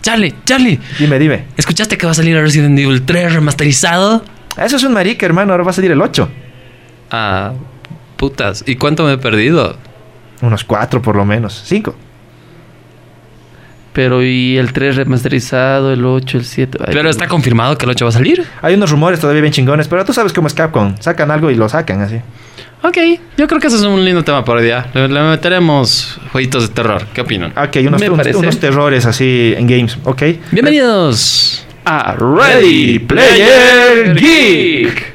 Charlie, Charlie. Dime, dime. ¿Escuchaste que va a salir Resident Evil 3 remasterizado? Eso es un marica, hermano. Ahora va a salir el 8. Ah, putas. ¿Y cuánto me he perdido? Unos 4 por lo menos. 5. Pero y el 3 remasterizado, el 8, el 7. Ay, Pero está confirmado que el 8 va a salir. Hay unos rumores todavía bien chingones, pero tú sabes cómo es Capcom. Sacan algo y lo sacan así. Ok, yo creo que ese es un lindo tema para hoy día. Le, le meteremos jueguitos de terror. ¿Qué opinan? Ok, unos, unos- terrores así en games, ¿ok? Bienvenidos. Ah, Ready Player Geek.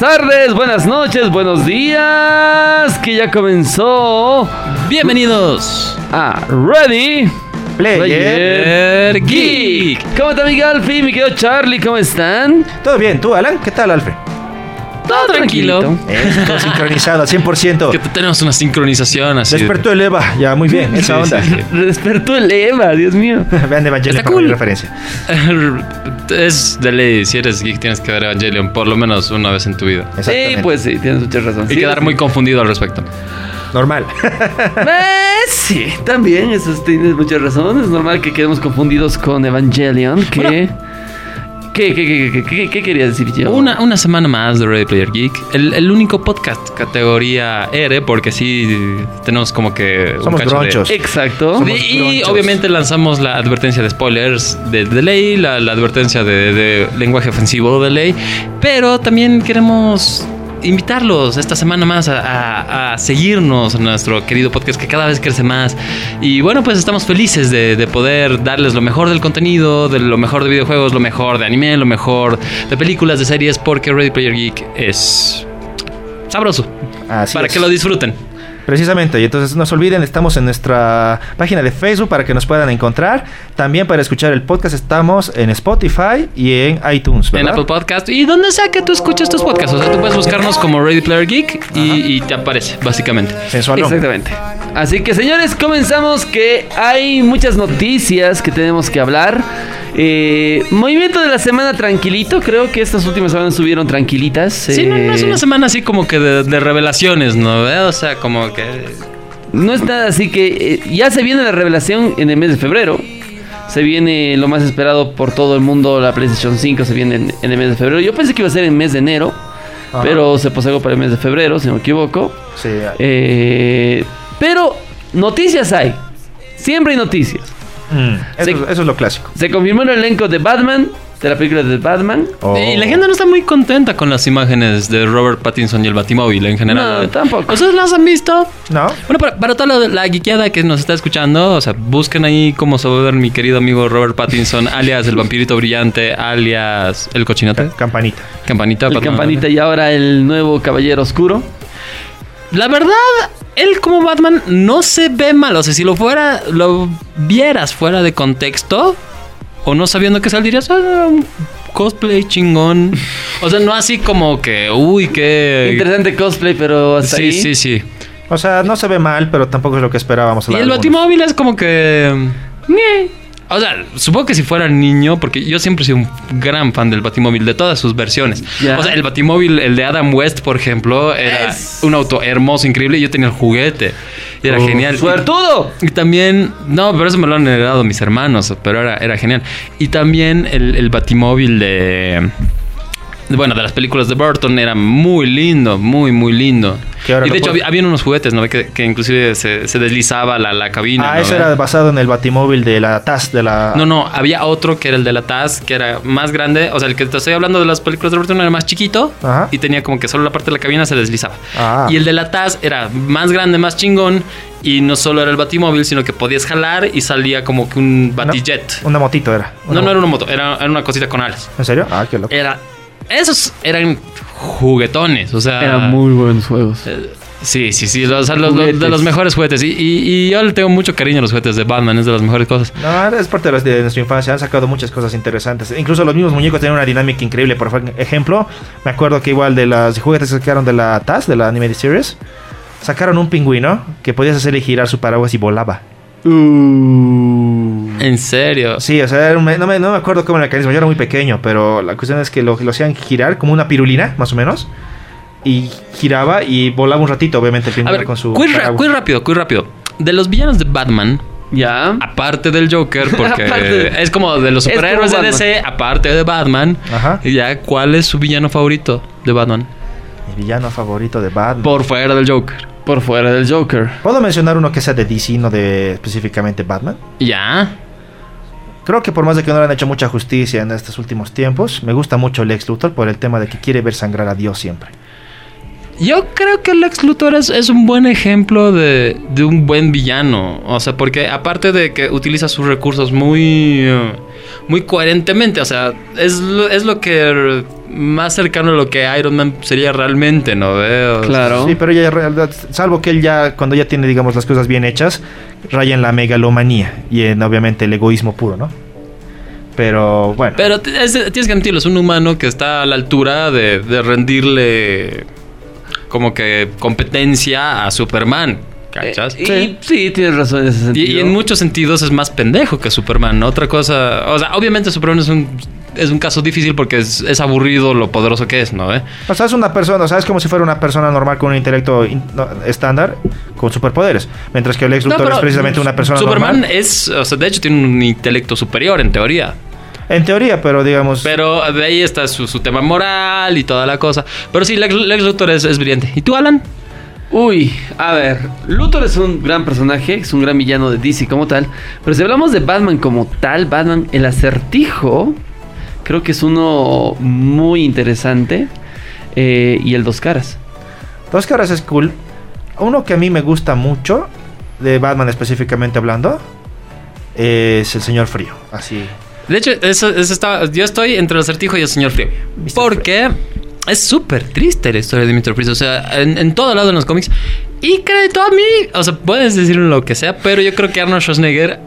Buenas tardes, buenas noches, buenos días. Que ya comenzó Bienvenidos. a Ready Player. Player Geek. ¿Cómo está mi Galfi, mi querido Charlie? ¿Cómo están? Todo bien, ¿tú, Alan? ¿Qué tal, Alfred? Todo tranquilo. Eh, todo sincronizado al 100%. Que tenemos una sincronización así. Despertó el Eva, ya, muy bien, esa Sí, onda. sí, sí. Despertó el Eva, Dios mío. Vean Evangelion Está como mi cool. referencia. Es de ley, si eres geek tienes que ver Evangelion por lo menos una vez en tu vida. Sí, pues sí, tienes mucha razón. Y Sí, quedar sí. muy confundido al respecto. Normal. Eh, sí, también, eso es- tienes mucha razón. Es normal que quedemos confundidos con Evangelion. Que... Bueno. ¿Qué, qué, qué, qué, qué, qué quería decir yo? Una, una semana más de Ready Player Geek. El, el único podcast categoría R, porque sí tenemos como que. un Somos de- bronchos. Exacto. Somos y bronchos. obviamente lanzamos la advertencia de spoilers de, de ley, la, la advertencia de, de lenguaje ofensivo de ley, pero también queremos invitarlos esta semana más a, a- a seguirnos en nuestro querido podcast que cada vez crece más. Y bueno, pues estamos felices de, de poder darles lo mejor del contenido, de lo mejor de videojuegos, lo mejor de anime, lo mejor de películas, de series, porque Ready Player Geek es sabroso. Así para es. que lo disfruten. Precisamente, y entonces no se olviden, estamos en nuestra página de Facebook para que nos puedan encontrar. También para escuchar el podcast estamos en Spotify y en iTunes, En. Apple Podcast y donde sea que tú escuches tus podcasts. O sea, tú puedes buscarnos como Ready Player Geek y, y te aparece, básicamente. Sensualón. Exactamente. Así que señores, comenzamos que hay muchas noticias que tenemos que hablar. Eh, movimiento de la semana tranquilito, creo que estas últimas semanas estuvieron tranquilitas. Sí, no, no es Eh, una semana así como que de, de revelaciones, ¿no? ¿Eh? O sea, como que... No es nada así que eh, ya se viene la revelación en el mes de febrero. Se viene lo más esperado por todo el mundo, la PlayStation 5 se viene en, en el mes de febrero. Yo pensé que iba a ser en el mes de enero, Ajá. pero se posegó para el mes de febrero, si no me equivoco. Sí, Eh, pero noticias hay. Siempre hay noticias. mm, eso, eso es lo clásico. Se confirmó el elenco de Batman, de la película de Batman. Oh. Y la gente no está muy contenta con las imágenes de Robert Pattinson y el Batimóvil en general. No, tampoco. ¿Ustedes las han visto? ¿No? Bueno, para, para toda la, la geekeada que nos está escuchando, o sea, busquen ahí cómo se va a ver mi querido amigo Robert Pattinson, alias el vampirito brillante, alias el cochinote. Campanita. Campanita. El campanita y ahora el nuevo caballero oscuro. La verdad, él como Batman no se ve mal. O sea, si lo fuera, lo vieras fuera de contexto o no sabiendo qué saldrías, ah, un cosplay chingón. O sea, no así como que, uy, qué. Interesante cosplay, pero hasta Sí, ahí. sí, sí. O sea, no se ve mal, pero tampoco es lo que esperábamos. Y el algunos. Batimóvil es como que. O sea, supongo que si fuera niño, porque yo siempre he sido un gran fan del Batimóvil, de todas sus versiones. O sea, el Batimóvil, el de Adam West, por ejemplo, era Es- un auto hermoso, increíble, y yo tenía el juguete. Y era Oh, genial. ¡Suertudo! Y también, no, pero eso me lo han heredado mis hermanos, pero era, era genial. Y también el, el batimóvil de, Bueno, de las películas de Burton era muy lindo, muy, muy lindo. Y de hecho, había, unos juguetes, ¿no? Que, que inclusive se, se deslizaba la, la cabina. Ah, ¿no? eso era basado en el batimóvil de la TAS, de la... No, no, había otro que era el de la Taz, que era más grande. O sea, el que te estoy hablando de las películas de Burton era más chiquito Ajá. y tenía como que solo la parte de la cabina se deslizaba. Ah. Y el de la Taz era más grande, más chingón. Y no solo era el batimóvil, sino que podías jalar y salía como que un batijet. Una motito era. No, no era una moto, era, era una cosita con alas. ¿En serio? Ah, qué loco. Era. Esos eran juguetones. O sea, Eran muy buenos juegos. Sí, sí, sí, los, los- los- de los mejores juguetes. Y, y- y yo le tengo mucho cariño a los juguetes de Batman, es de las mejores cosas. No, es parte de, las- de nuestra infancia. Han sacado muchas cosas interesantes. Incluso los mismos muñecos tienen una dinámica increíble. Por ejemplo, me acuerdo que igual de las juguetes que sacaron de la TAS, de la Animated Series, sacaron un pingüino que podías hacerle girar su paraguas y volaba. Uh. En serio. Sí, o sea, era un no, me, no me acuerdo cómo era el mecanismo. Yo era muy pequeño, pero la cuestión es que lo, lo hacían girar como una pirulina, más o menos. Y giraba y volaba un ratito, obviamente, el A pingüino ver, con su. muy, rápido, muy rápido. De los villanos de Batman, Ya. aparte del Joker, porque Aparte- es como de los superhéroes de. DC, aparte de Batman, Ajá. ya, ¿cuál es su villano favorito de Batman? Mi villano favorito de Batman. Por fuera del Joker. Por fuera del Joker. ¿Puedo mencionar uno que sea de DC, no de específicamente Batman? Ya. Creo que por más de que no le han hecho mucha justicia en estos últimos tiempos, me gusta mucho Lex Luthor por el tema de que quiere ver sangrar a Dios siempre. Yo creo que Lex Luthor es, es un buen ejemplo de, de un buen villano. O sea, porque aparte de que utiliza sus recursos muy, eh, muy coherentemente, o sea, es es lo que más cercano a lo que Iron Man sería realmente, ¿no? Veo. Claro. Sí, pero ya en realidad, salvo que él ya, cuando ya tiene, digamos, las cosas bien hechas, raya en la megalomanía y en, obviamente, el egoísmo puro, ¿no? Pero bueno. Pero es- tienes que admitirlo, es un humano que está a la altura de, de rendirle como que competencia a Superman. ¿Cachas? Eh, y sí, tienes razón en ese Y, sentido. y en muchos sentidos es más pendejo que Superman. ¿no? Otra cosa, o sea, obviamente Superman es un, es un caso difícil porque es, es aburrido lo poderoso que es, ¿no? ¿Eh? O sea, es una persona, o sea, es como si fuera una persona normal con un intelecto in- no, estándar con superpoderes. Mientras que Lex No, Luthor pero es precisamente una persona Superman normal. es, o sea, de hecho tiene un intelecto superior en teoría. En teoría, pero digamos. Pero de ahí está su, su tema moral y toda la cosa. Pero sí, Lex, Lex Luthor es, es brillante. ¿Y tú, Alan? Uy, a ver, Luthor es un gran personaje, es un gran villano de DC como tal, pero si hablamos de Batman como tal, Batman, el acertijo, creo que es uno muy interesante, eh, y el dos caras. Dos caras es cool. Uno que a mí me gusta mucho, de Batman específicamente hablando, es el Señor Frío. Así. De hecho, eso, eso está, yo estoy entre el acertijo y el señor Frío. Mr. Porque es súper triste la historia de Mr. Freeze. O sea, en, en todo lado en los cómics. Y crédito a mí. O sea, puedes decir lo que sea, pero yo creo que Arnold Schwarzenegger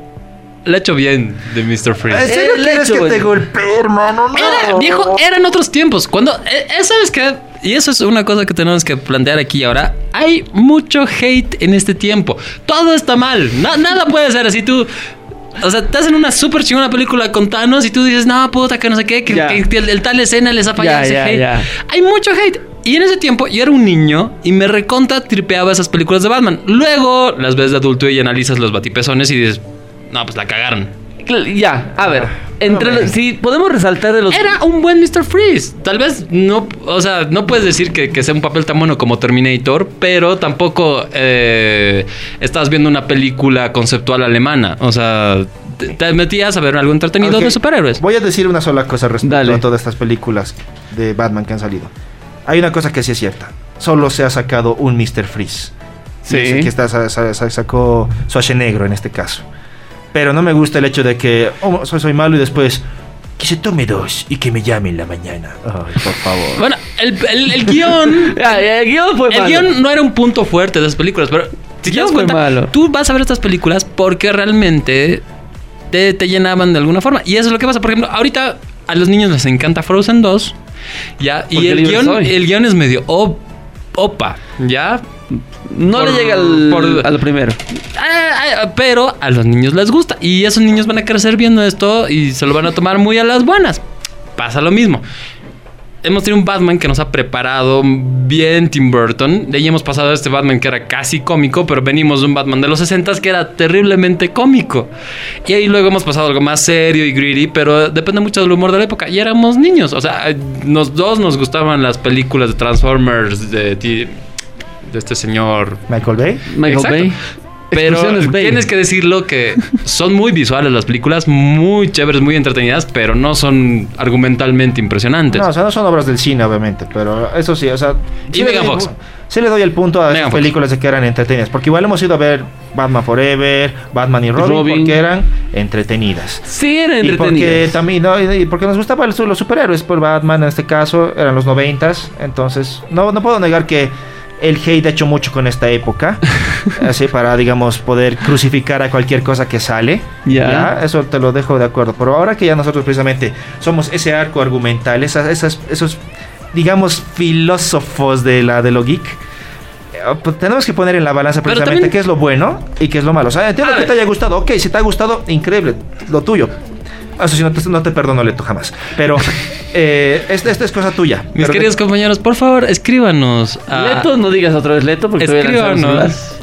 le hecho bien de Mr. ¿En Freeze. serio El quieres que te golpee, hermano? No. Era, viejo, eran otros tiempos. Cuando, eh, eh, ¿sabes qué? Y eso es una cosa que tenemos que plantear aquí ahora. Hay mucho hate en este tiempo. Todo está mal. Na- nada puede ser así. Tú, o sea, te hacen una súper chingona película con Thanos y tú dices, no, puta, que no sé qué, que, Ya. que- que el, el tal escena les ha fallado Ya, ese ya, hate. Hay mucho hate. Y en ese tiempo yo era un niño y me recontra tripeaba esas películas de Batman. Luego las ves de adulto y analizas los batipezones y dices, no, pues la cagaron. Ya, a ver, entre los- si podemos resaltar de los... Era un buen Mr. Freeze. Tal vez no, o sea, no puedes decir que, que sea un papel tan bueno como Terminator, pero tampoco eh, estás viendo una película conceptual alemana. O sea, te, te metías a ver algo entretenido Ok, de superhéroes. Voy a decir una sola cosa respecto Dale. a todas estas películas de Batman que han salido. Hay una cosa que sí es cierta. Solo se ha sacado un Mr. Freeze. Sí. Que está, sa- sa- sa- sacó Negro en este caso. Pero no me gusta el hecho de que oh, soy, soy malo y después que se tome dos y que me llame en la mañana. Ay, por favor. Bueno, el, el- el guion. Ya, el guion fue El malo. guion no era un punto fuerte de esas películas, pero si te das fue cuenta, malo. tú vas a ver estas películas porque realmente te, te llenaban de alguna forma. Y eso es lo que pasa. Por ejemplo, ahorita a los niños les encanta Frozen 2. ¿ya? Y el guion, el guion es medio op- opa, ¿ya? No por- le llega al, por- al primero. Ah, ah, pero a los niños les gusta. Y esos niños van a crecer viendo esto y se lo van a tomar muy a las buenas. Pasa lo mismo. Hemos tenido un Batman que nos ha preparado bien Tim Burton. De ahí hemos pasado a este Batman que era casi cómico, pero venimos de un Batman de los 60 que era terriblemente cómico. Y ahí luego hemos pasado a algo más serio y gritty, pero depende mucho del humor de la época. Y éramos niños. O sea, los dos nos gustaban las películas de Transformers de, de este señor Michael Bay. Michael Exacto. Bay. Pero Bane. tienes que decirlo que son muy visuales las películas, muy chéveres, muy entretenidas, pero no son argumentalmente impresionantes. No, o sea, no son obras del cine, obviamente, pero eso sí, o sea... Y sí le Megan doy- Fox. Sí le doy el punto a Megan esas Fox. películas de que eran entretenidas, porque igual hemos ido a ver Batman Forever, Batman y Robin, Robin. porque eran entretenidas. Sí, era Y porque también, ¿no? Y- y porque nos gustaban los, los superhéroes, por Batman en este caso, eran los noventas, entonces no, no puedo negar que el hate ha hecho mucho con esta época, así para, digamos, poder crucificar a cualquier cosa que sale. Ya. Eso te lo dejo de acuerdo. Pero ahora que ya nosotros precisamente somos ese arco argumental, esas, esas- esos, digamos, filósofos de la de lo geek. eh, pues tenemos que poner en la balanza precisamente también- qué es lo bueno y qué es lo malo. O sea, entiendo que te haya gustado. Ok, si te ha gustado, increíble, lo tuyo. Eso sí, no te, no te perdono, Leto, jamás. Pero eh, esta, esta es cosa tuya. Mis Pero- queridos compañeros, por favor, escríbanos a, Leto, no digas otra vez Leto porque escríbanos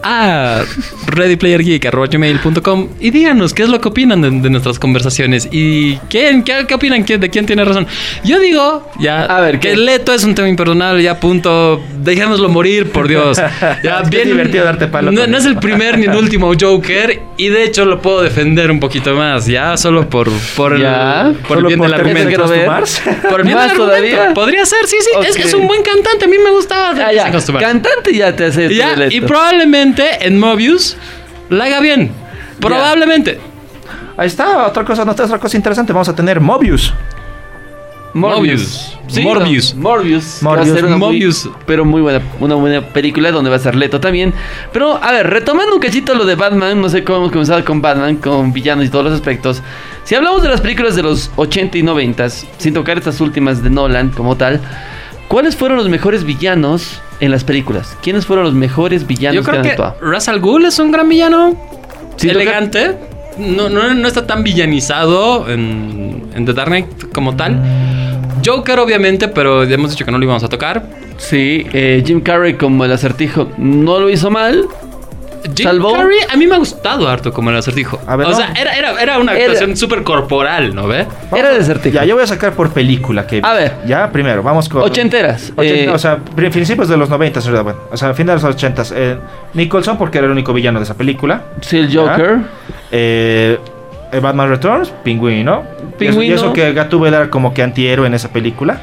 a readyplayergeek.com y díganos qué es lo que opinan de, de nuestras conversaciones y quién, qué, qué opinan, ¿Quién- de quién tiene razón. Yo digo, ya, A ver, que ¿qué? Leto es un tema imperdonable, ya punto, dejémoslo morir, por Dios. Ya, Es que es divertido darte palo No, es el primer ni el último Joker y de hecho lo puedo defender un poquito más, ya, solo por, por, el, Ya. por el bien del argumento. Por el bien ¿Más del argumento. todavía? Podría ser, sí, sí. Es, Ok. es un buen cantante. A mí me gustaba. Ah, ya. Costumar. Cantante ya te hace Y ya, y probablemente en Mobius la haga bien. Probablemente. Ahí está, otra cosa, otra cosa interesante. Vamos a tener Mobius. Morbius. Sí, Morbius. no, Morbius. Morbius. Va a ser una muy- Morbius. pero muy buena, una buena película donde va a ser Leto también. Pero, a ver, retomando un cachito lo de Batman, no sé cómo hemos comenzado con Batman, con villanos y todos los aspectos. Si hablamos de las películas de los 80 y 90, sin tocar estas últimas de Nolan como tal, ¿cuáles fueron los mejores villanos en las películas? ¿Quiénes fueron los mejores villanos Yo creo han que actuado? Russell Ghul es un gran villano. Sin tocar- elegante. No, no, no está tan villanizado en, en The Dark Knight como tal. Joker, obviamente, pero ya hemos dicho que no lo íbamos a tocar. Sí, eh, Jim Carrey como el acertijo no lo hizo mal. Jim a mí me ha gustado harto como el acertijo. A ver, o no. sea, era, era, era una actuación súper corporal, ¿no ve? Era el acertijo. Ya, yo voy a sacar por película. Que, A ver. Ya, primero, vamos con. Ochenteras. Ochenta- eh, o sea, pri- principios de los 90, ¿verdad? Bueno, o sea, fin de los 80. Eh, Nicholson, porque era el único villano de esa película. sí, el Joker. Eh, eh, Batman Returns, Pingüino. Pingüino. Y eso, y eso que Gatúbela era como que antihéroe en esa película.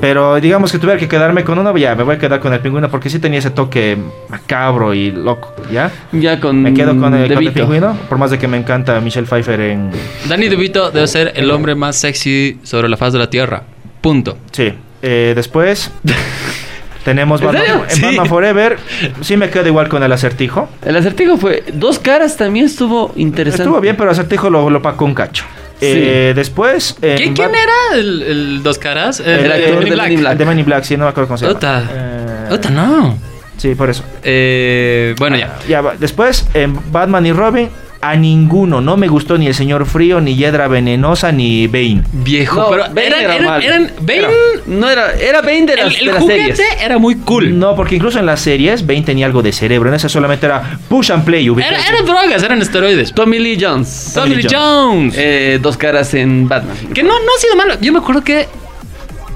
Pero digamos que tuviera que quedarme con uno, ya me voy a quedar con el pingüino porque sí tenía ese toque macabro y loco, ¿ya? Ya con. Me quedo con el, con el DeVito. pingüino, por más de que me encanta Michelle Pfeiffer en... Danny DeVito debe ser el hombre más sexy sobre la faz de la Tierra. Punto. Sí. Eh, después tenemos ¿En Batman, Sí. Batman Forever. Sí me quedo igual con el acertijo. El acertijo fue. Dos caras también estuvo interesante. Estuvo bien, pero el acertijo lo, lo pacó un cacho. Eh, después... en ¿Qui- ¿Quién Bat- era el, el dos caras? El, El actor eh, de in Black. de Men in Black, sí, no me acuerdo cómo se llama. Ota. Eh, Ota, no. Sí, por eso. Eh, bueno, ya. Ya, después, en Batman y Robin, a ninguno. No me gustó ni el Señor Frío, ni Hiedra Venenosa, ni Bane. Viejo, No, pero Bane eran, era eran, mal. eran- Bane, Era- no era. Era Bane de las, el, el de las juguete series. era muy cool. No, porque incluso en las series, Bane tenía algo de cerebro. En ese solamente era push and play. Era- eran drogas, eran esteroides. Tommy Lee Jones. Tommy Lee Lee Jones. Eh, dos caras en Batman. Que no, no ha sido malo. Yo me acuerdo que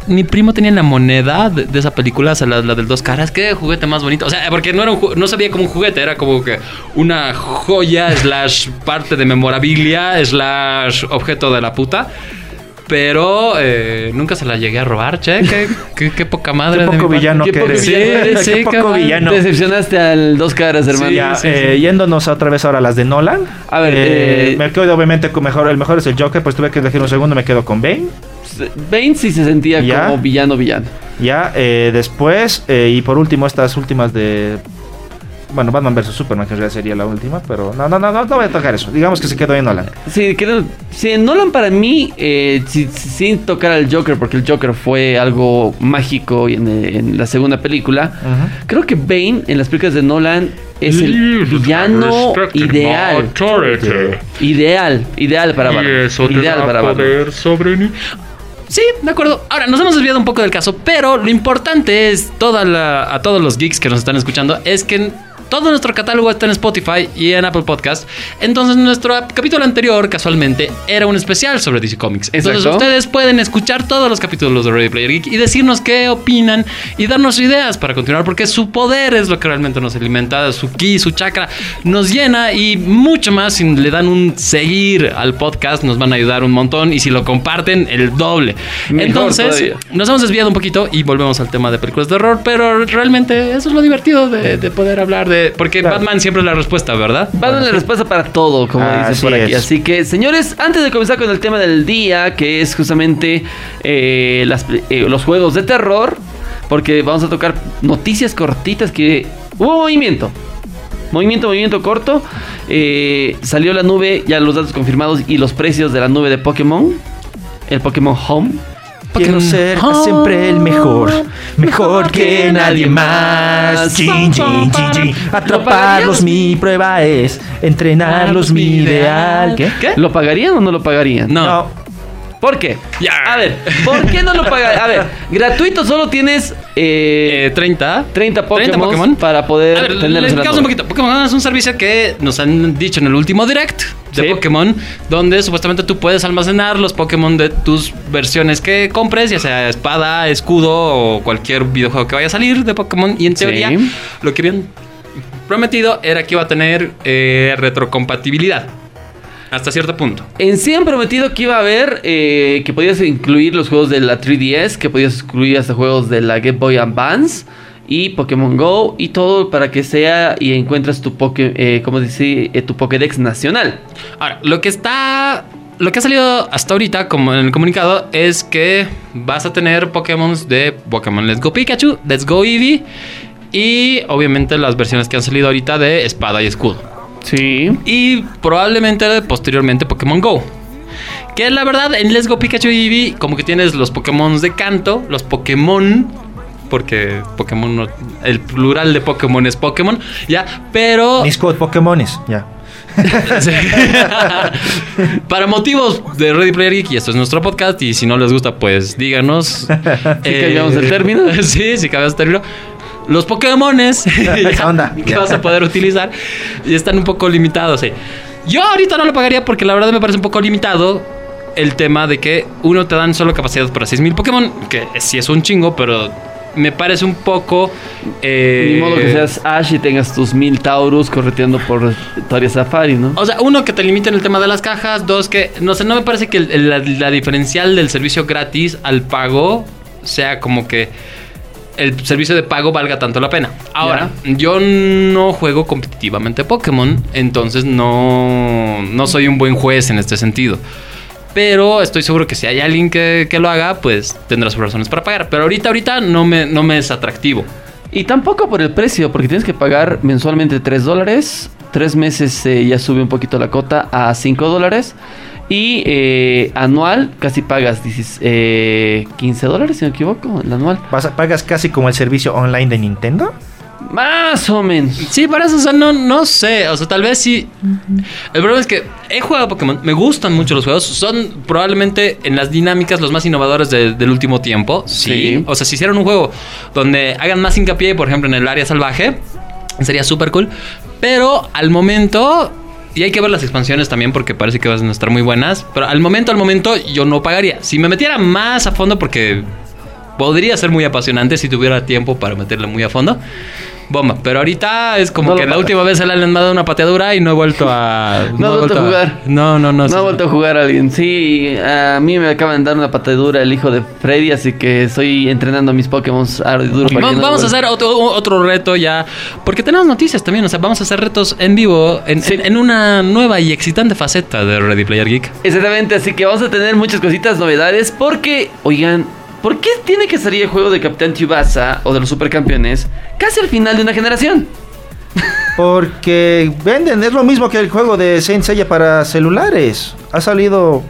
mi primo tenía la moneda de, esa película, o sea, la, la del dos caras. Qué juguete más bonito. O sea, porque no era un no sabía como un juguete, era como que una joya, slash parte de memorabilia, slash objeto de la puta. Pero eh, nunca se la llegué a robar, che. Qué, qué- qué poca madre. Qué de mi poco villano que eres. villano. Sí, Qué sí, poco cabrón. villano. Decepcionaste al dos caras, hermano. Sí, Ya, sí, eh, sí. yéndonos otra vez ahora a las de Nolan. A ver, eh, eh, me quedo obviamente con mejor. El mejor es el Joker, pues tuve que elegir un segundo. Me quedo con Bane. Bane sí se sentía Ya. como villano, villano. Ya, eh, después, eh, y por último, estas últimas de. Bueno, Batman vs Superman, que en realidad sería la última, pero no, no, no, no, no voy a tocar eso. Digamos que se quedó en Nolan. Sí, creo, sí, Nolan para mí, eh, si- si- sin tocar al Joker, porque el Joker fue algo mágico en, en la segunda película, creo que Bane en las películas de Nolan es el villano ideal. Ideal, ideal para Batman. Ideal para Batman. Sí, de acuerdo. Ahora, nos hemos desviado un poco del caso, pero lo importante es toda la, a todos los geeks que nos están escuchando es que todo nuestro catálogo está en Spotify y en Apple Podcast. Entonces, nuestro capítulo anterior, casualmente, era un especial sobre DC Comics. Entonces, Exacto. ustedes pueden escuchar todos los capítulos de Ready Player Geek y decirnos qué opinan y darnos ideas para continuar, porque su poder es lo que realmente nos alimenta, su ki, su chakra nos llena y mucho más. Si le dan un seguir al podcast, nos van a ayudar un montón y si lo comparten, el doble. Mejor Entonces, todavía. nos hemos desviado un poquito y volvemos al tema de películas de horror, pero realmente eso es lo divertido de, de poder hablar de. Porque Claro. Batman siempre es la respuesta, ¿verdad? Va a dar la respuesta para todo, como Así dicen por aquí. es. Así que, señores, antes de comenzar con el tema del día, que es justamente eh, las- eh, los juegos de terror, porque vamos a tocar noticias cortitas que hubo movimiento. Movimiento, movimiento corto. Eh, salió la nube, ya los datos confirmados y los precios de la nube de Pokémon. El Pokémon Home. Quiero ser siempre el mejor, mejor que nadie más. Chin. Atraparlos mi prueba es, entrenarlos mi ideal. ¿Qué? ¿Qué? ¿Lo pagarían o no lo pagarían? No. No, ¿Por qué? Ya. A ver, ¿por qué no lo pagarían? A ver, gratuito solo tienes eh, Eh, 30. 30 Pokémon, 30 Pokémon. para poder A ver, tenerlos les un poquito. Pokémon es un servicio que nos han dicho en el último direct de Sí. Pokémon, donde supuestamente tú puedes almacenar los Pokémon de tus versiones que compres, ya sea espada, escudo o cualquier videojuego que vaya a salir de Pokémon. Y en Sí. teoría, lo que habían prometido era que iba a tener eh, retrocompatibilidad. Hasta cierto punto. En sí han prometido que iba a haber, eh, que podías incluir los juegos de la 3DS, que podías incluir hasta juegos de la Game Boy Advance y Pokémon Go y todo para que sea y encuentres tu Poké, eh, ¿cómo dice? Eh, tu Pokédex nacional. Ahora, lo que está. Lo que ha salido hasta ahorita, como en el comunicado, es que vas a tener Pokémon de Pokémon Let's Go Pikachu, Let's Go Eevee y obviamente las versiones que han salido ahorita de Espada y Escudo. Sí. Y probablemente posteriormente Pokémon Go. Que la verdad, en Let's Go Pikachu y Eevee, como que tienes los Pokémon de canto, los Pokémon. Porque Pokémon, no- el plural de Pokémon es Pokémon, ya, pero. mis code Pokémones, ya. Para motivos de Ready Player Geek, y esto es nuestro podcast, y si no les gusta, pues díganos. Eh, Si cambiamos el término. Sí, si cambiamos el término. Los Pokémones Esa onda. que vas a poder utilizar y están un poco limitados. sí. Yo ahorita no lo pagaría porque la verdad me parece un poco limitado el tema de que uno te dan solo capacidad para 6000 Pokémon, que sí es un chingo, pero me parece un poco. eh, Ni modo que seas Ash y tengas tus mil Taurus correteando por Toria Safari, ¿no? O sea, uno, que te limite en el tema de las cajas. Dos, que no sé, no me parece que el- la diferencial del servicio gratis al pago sea como que el servicio de pago valga tanto la pena. Ahora, yo no juego competitivamente Pokémon, entonces no, no soy un buen juez en este sentido. Pero estoy seguro que si hay alguien que, que lo haga, pues tendrá sus razones para pagar. Pero ahorita, ahorita no me, no me es atractivo. Y tampoco por el precio, porque tienes que pagar mensualmente 3 dólares. Tres meses eh, ya sube un poquito la cota a 5 dólares. Y eh, anual casi pagas 16, eh, 15 dólares, si no me equivoco, el anual. Vas a- ¿Pagas casi como el servicio online de Nintendo? Más o menos. Sí, para eso, o sea, no, no sé. O sea, tal vez sí. El problema es que he jugado Pokémon, me gustan mucho los juegos. Son probablemente en las dinámicas los más innovadores de- del último tiempo. Sí. Sí. O sea, si hicieran un juego donde hagan más hincapié, por ejemplo, en el área salvaje, sería súper cool. Pero al momento. Y hay que ver las expansiones también porque parece que van a estar muy buenas. Pero al momento, al momento, yo no pagaría. Si me metiera más a fondo, porque podría ser muy apasionante si tuviera tiempo para meterle muy a fondo. Bomba, pero ahorita es como No que la última vez se le han dado una pateadura y no he vuelto a. No he has vuelto a jugar. No, no, no. No sí, ha sí. vuelto a jugar a alguien. Sí, a mí me acaban de dar una patadura el hijo de Freddy, así que estoy entrenando a mis Pokémon a duro para Va- no vamos a hacer otro, otro reto ya. Porque tenemos noticias también. O sea, vamos a hacer retos en vivo en, Sí. en- en una nueva y excitante faceta de Ready Player Geek. Exactamente, así que vamos a tener muchas cositas, novedades, porque, oigan, ¿por qué tiene que salir el juego de Capitán Tsubasa o de los supercampeones casi al final de una generación? Porque venden, es lo mismo que el juego de Saint Seiya para celulares. Ha salido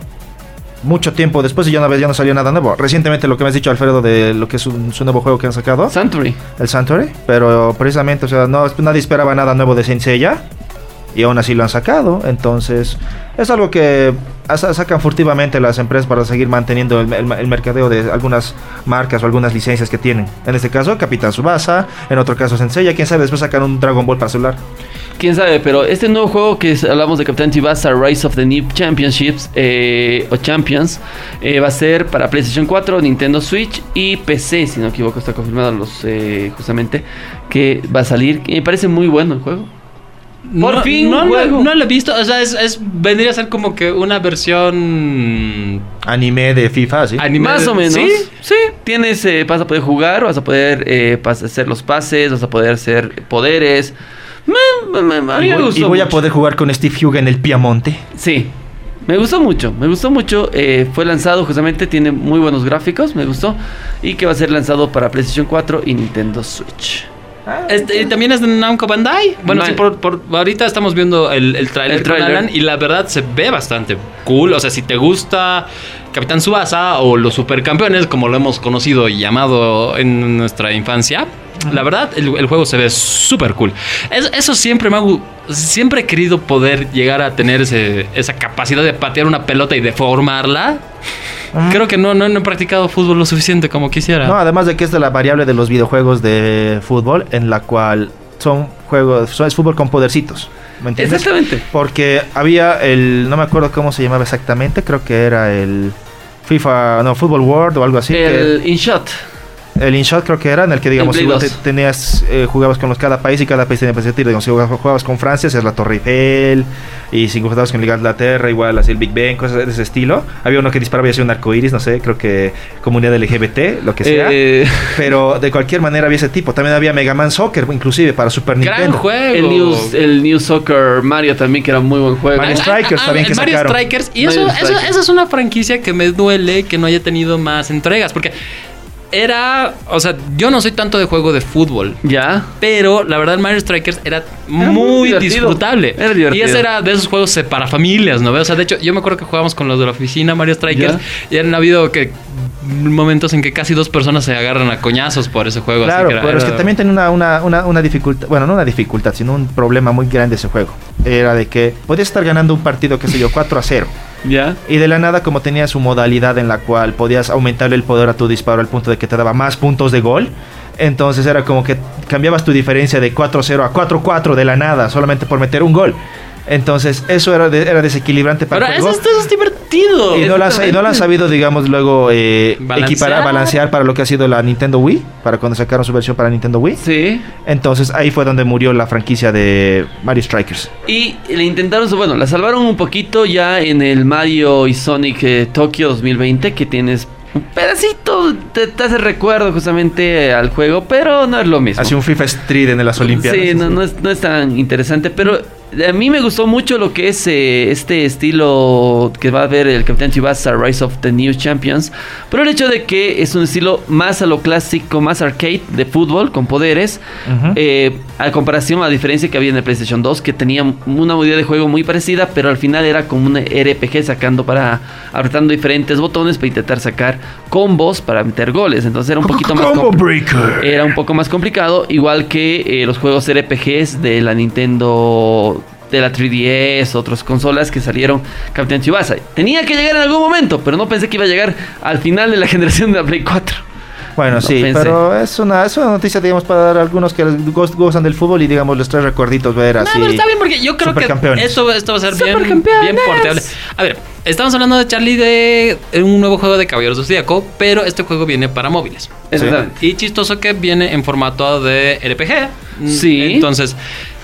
mucho tiempo después y ya una vez ya no salió nada nuevo. Recientemente lo que me has dicho Alfredo de lo que es un- su nuevo juego que han sacado, Santory. el Santory, pero precisamente, o sea, no nadie esperaba nada nuevo de Saint Seiya Y aún así lo han sacado. Entonces, es algo que sa- sacan furtivamente las empresas para seguir manteniendo el, mercadeo de algunas marcas o algunas licencias que tienen. En este caso, Capitán Subasa. En otro caso, Senseiya. Quién sabe, después sacan un Dragon Ball para celular. Quién sabe, pero este nuevo juego que hablamos de Captain Tsubasa Rise of the New Championships eh, o Champions eh, va a ser para PlayStation 4, Nintendo Switch y PC, si no me equivoco, está confirmado los eh, justamente que va a salir. Me parece muy bueno el juego. Por no, fin, no, lo- juego. no lo he visto. O sea, es, es- vendría a ser como que una versión Anime de FIFA, ¿sí? anime. Más o menos. ¿Sí? Sí, tienes, eh, vas a poder jugar, vas a poder eh, hacer los pases, vas a poder hacer poderes. Me- me- me- a mí y me voy, gustó y voy a poder jugar con Steve Huga en el Piamonte. Sí, me gustó mucho, me gustó mucho. eh, fue lanzado justamente, tiene muy buenos gráficos, me gustó. Y que va a ser lanzado para PlayStation 4 y Nintendo Switch. Este, y también es de Namco Bandai. Bueno, Man- sí, por, por- ahorita estamos viendo el, el trailer El con. Alan y la verdad se ve bastante cool. O sea, si te gusta Capitán Subasa o los supercampeones, como lo hemos conocido y llamado en nuestra infancia, la verdad el, el juego se ve súper cool. Es- eso siempre me ha Siempre he querido poder llegar a tener ese- esa capacidad de patear una pelota y deformarla. Creo que no, no, no he practicado fútbol lo suficiente como quisiera. No, además de que es de la variable de los videojuegos de fútbol, en la cual son juegos, son, es fútbol con podercitos. ¿Me entiendes? Exactamente. Porque había el, no me acuerdo cómo se llamaba exactamente, creo que era el FIFA, no, Football World o algo así. el InShot. El InShot creo que era, en el que digamos 2. te- tenías, eh, jugabas con los cada país y cada país tenía pues, digamos, si jugabas, jugabas con Francia, hacías la Torre Eiffel, y si jugabas con Inglaterra, igual hacía el Big Ben, cosas de ese estilo. Había uno que disparaba y hacía un arco iris, no sé, creo que comunidad LGBT, lo que sea. Eh, Pero de cualquier manera había ese tipo. También había Mega Man Soccer, inclusive para Super Gran Nintendo. juego. el, New, el New Soccer Mario también, que era muy buen juego. Mario Strikers también que Ah, Mario sacaron. Strikers. Y Mario eso, eso, Strikers. eso es una franquicia que me duele que no haya tenido más entregas. Porque era. O sea, yo no soy tanto de juego de fútbol. Ya. Pero la verdad, Mario Strikers era muy muy disfrutable. Era divertido. Y ese era de esos juegos eh, para familias, ¿no? O sea, de hecho, yo me acuerdo que jugábamos con los de la oficina Mario Strikers. Y han habido que momentos en que casi dos personas se agarran a coñazos por ese juego. así Claro, que era- pero es que también tenía una, una, una, una dificultad, bueno, no una dificultad, sino un problema muy grande ese juego. Era de que podías estar ganando un partido, qué sé yo, 4 a 0. Ya. Y de la nada, como tenía su modalidad en la cual podías aumentarle el poder a tu disparo al punto de que te daba más puntos de gol. Entonces era como que cambiabas tu diferencia de 4-0 a 4-4 de la nada, solamente por meter un gol. Entonces eso era, de- era desequilibrante para Pero el eso, juego. es- eso es divertido. Y no, y no lo han sabido, digamos, luego eh, Balancear. equiparar, balancear para lo que ha sido la Nintendo Wii, para cuando sacaron su versión para Nintendo Wii. Sí. Entonces ahí fue donde murió la franquicia de Mario Strikers. Y le intentaron, bueno, la salvaron un poquito ya en el Mario y Sonic eh, Tokyo 2020, que tienes un pedacito, te, te hace recuerdo justamente al juego, pero no es lo mismo. Hace un FIFA Street en las Olimpiadas. Sí, no, no es, no es tan interesante, pero a mí me gustó mucho lo que es eh, este estilo que va a ver el Capitán Tsubasa Rise of the New Champions, pero el hecho de que es un estilo más a lo clásico, más arcade de fútbol con poderes, eh, a comparación a diferencia que había en el PlayStation 2 que tenía una modalidad de juego muy parecida, pero al final era como un RPG sacando para apretando diferentes botones para intentar sacar combos para meter goles, entonces era un poquito más era un poco más complicado, igual que eh, los juegos RPGs de la Nintendo, de la 3DS, otras consolas que salieron Captain Tsubasa. Tenía que llegar en algún momento, pero no pensé que iba a llegar al final de la generación de la Play 4. Bueno, No sí, pensé. pero es una, es una noticia, digamos, para dar a algunos que gozan del fútbol y, digamos, les trae recuerditos ver No, así. pero está bien porque yo creo que esto, esto va a ser bien, bien porteable. A ver, estamos hablando de Charlie de un nuevo juego de Caballeros Zodíaco, pero este juego viene para móviles. Exactamente. Y chistoso que viene en formato de RPG. Sí. Entonces,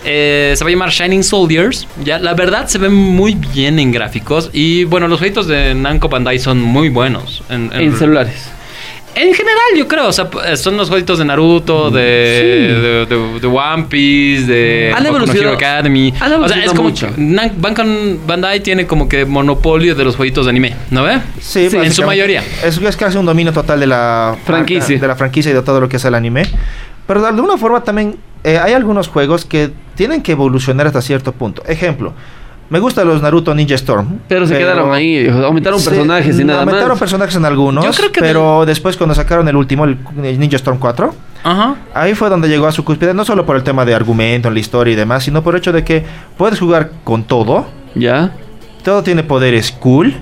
eh, se va a llamar Shining Soldiers. Ya, la verdad se ve muy bien en gráficos. Y bueno, los jueguitos de Namco Bandai son muy buenos. En, en- En celulares. en general, yo creo. O sea, p- son los jueguitos de Naruto, de, de, de- de One Piece, de Hero Academy. han o sea, es como mucho. Bandai tiene como que monopolio de los jueguitos de anime, ¿no ve? Sí, en su mayoría. Es, es casi un dominio total de la Franquicia. marca, de la franquicia y de todo lo que es el anime. Pero de alguna forma también eh, hay algunos juegos que tienen que evolucionar hasta cierto punto. Ejemplo, me gustan los Naruto Ninja Storm. Pero se quedaron ahí, aumentaron personajes y nada aumentaron más. personajes en algunos. Yo creo que pero después cuando sacaron el último, el, el Ninja Storm 4, Ajá. Ahí fue donde llegó a su cúspide, no solo por el tema de argumento, la historia y demás, sino por el hecho de que puedes jugar con todo, ¿Ya? todo tiene poderes cool.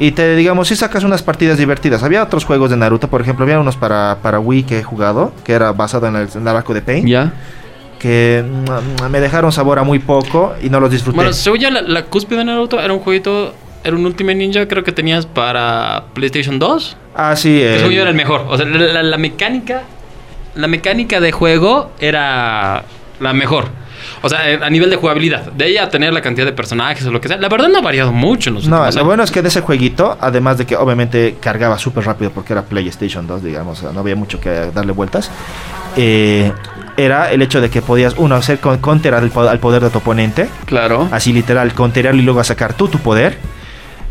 Y te, digamos, si sacas unas partidas divertidas. Había otros juegos de Naruto, por ejemplo, había unos para, para Wii que he jugado, que era basado en el, en el arco de Pain, ¿Ya? que mm, me dejaron sabor a muy poco y no los disfruté. Bueno, según yo, la, la cúspide de Naruto era un jueguito, era un Ultimate Ninja, creo que tenías para PlayStation 2. ah, sí. Que el- según yo era el mejor. O sea, la, la- la mecánica, la mecánica de juego era la mejor. O sea, eh, a nivel de jugabilidad. De ahí a tener la cantidad de personajes o lo que sea. La verdad no ha variado mucho en los No, lo años. bueno es que de ese jueguito, además de que obviamente cargaba súper rápido porque era PlayStation 2, digamos, o sea, no había mucho que darle vueltas, eh, era el hecho de que podías, uno, hacer counter al poder de tu oponente, Claro. así literal, counterarlo y luego sacar tú tu poder.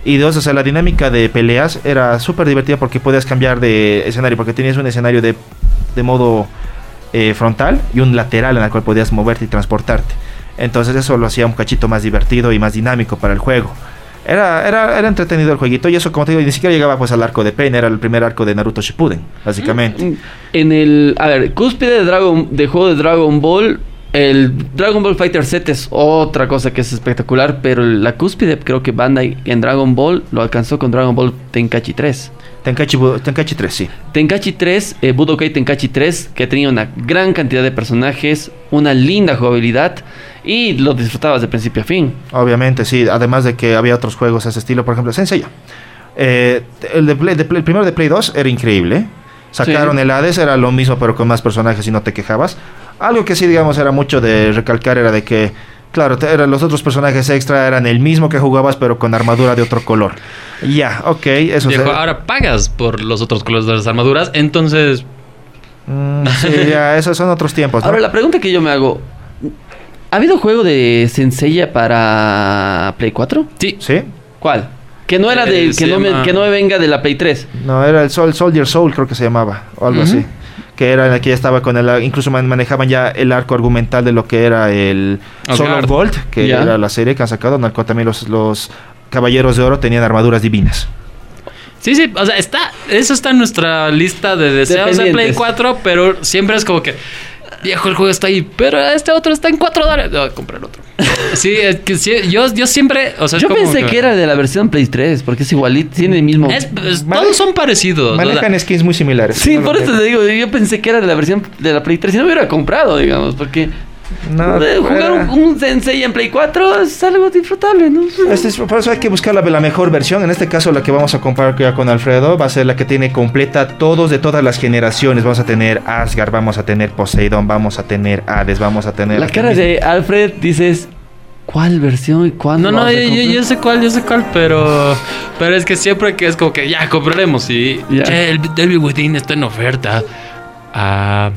Y dos, o sea, la dinámica de peleas era súper divertida porque podías cambiar de escenario, porque tenías un escenario de, de modo eh, frontal y un lateral en el cual podías moverte y transportarte. Entonces eso lo hacía un cachito más divertido y más dinámico para el juego. Era, era, era entretenido el jueguito y eso, como te digo, ni siquiera llegaba pues al arco de Pain, era el primer arco de Naruto Shippuden, básicamente. En el. A ver, cúspide de, Dragon, de juego de Dragon Ball. El Dragon Ball Fighter Z es otra cosa que es espectacular. Pero la cúspide, creo que Bandai en Dragon Ball lo alcanzó con Dragon Ball Tenkachi 3. Tenkachi, Tenkachi 3, sí. Tenkachi 3, eh, Budokai Tenkachi 3, que tenía una gran cantidad de personajes, una linda jugabilidad y lo disfrutabas de principio a fin. Obviamente, sí. Además de que había otros juegos de ese estilo, por ejemplo, Senseiya. Eh, el, de Play- de Play- el primero de Play 2 era increíble. Sacaron Sí. el Hades, era lo mismo, pero con más personajes y no te quejabas. Algo que sí, digamos, era mucho de recalcar era de que, claro, te- eran, los otros personajes extra eran el mismo que jugabas, pero con armadura de otro color. Ya, ok, eso Viejo, ahora pagas por los otros colores de las armaduras, entonces... Mm, sí, ya, esos son otros tiempos, ¿no? Ahora, la pregunta que yo me hago: ¿ha habido juego de Senseiya para Play 4? Sí. ¿Sí? ¿Cuál? Que no era Eh, de. Que no, me, que no me venga de la Play 3. No, era el Sol, Soldier Soul, creo que se llamaba, o algo así. Que era en la que ya estaba con el. Incluso man- manejaban ya el arco argumental de lo que era el of Gold, que Ya. era la serie que han sacado, en la cual también los, los Caballeros de Oro tenían armaduras divinas. Sí, sí, o sea, está, eso está en nuestra lista de deseos de Play pendientes. 4, pero siempre es como que, viejo, el juego está ahí, pero este otro está en 4 dólares. No, comprar otro. Sí, es que sí, yo, yo siempre, o sea, es Yo como pensé que... era de la versión Play 3, porque es igualito, tiene el mismo. es- es- Mane- todos son parecidos. Manejan skins muy similares. Sí, No por eso te digo, yo pensé que era de la versión de la Play 3. Si no me hubiera comprado, digamos, porque No, eh, jugar un, un Sensei en Play 4 es algo disfrutable, ¿no? Este es- por eso hay que buscar la, la mejor versión. En este caso, la que vamos a comprar ya con Alfredo va a ser la que tiene completa todos de todas las generaciones. Vamos a tener Asgard, vamos a tener Poseidon, vamos a tener Hades, vamos a tener. La cara de Alfred dices, ¿cuál versión y cuándo? No, no, yo, yo- comprar? yo sé cuál, yo sé cuál, pero pero es que siempre que es como que ya compraremos y Ya. che, el Devil Within está en oferta. Ah,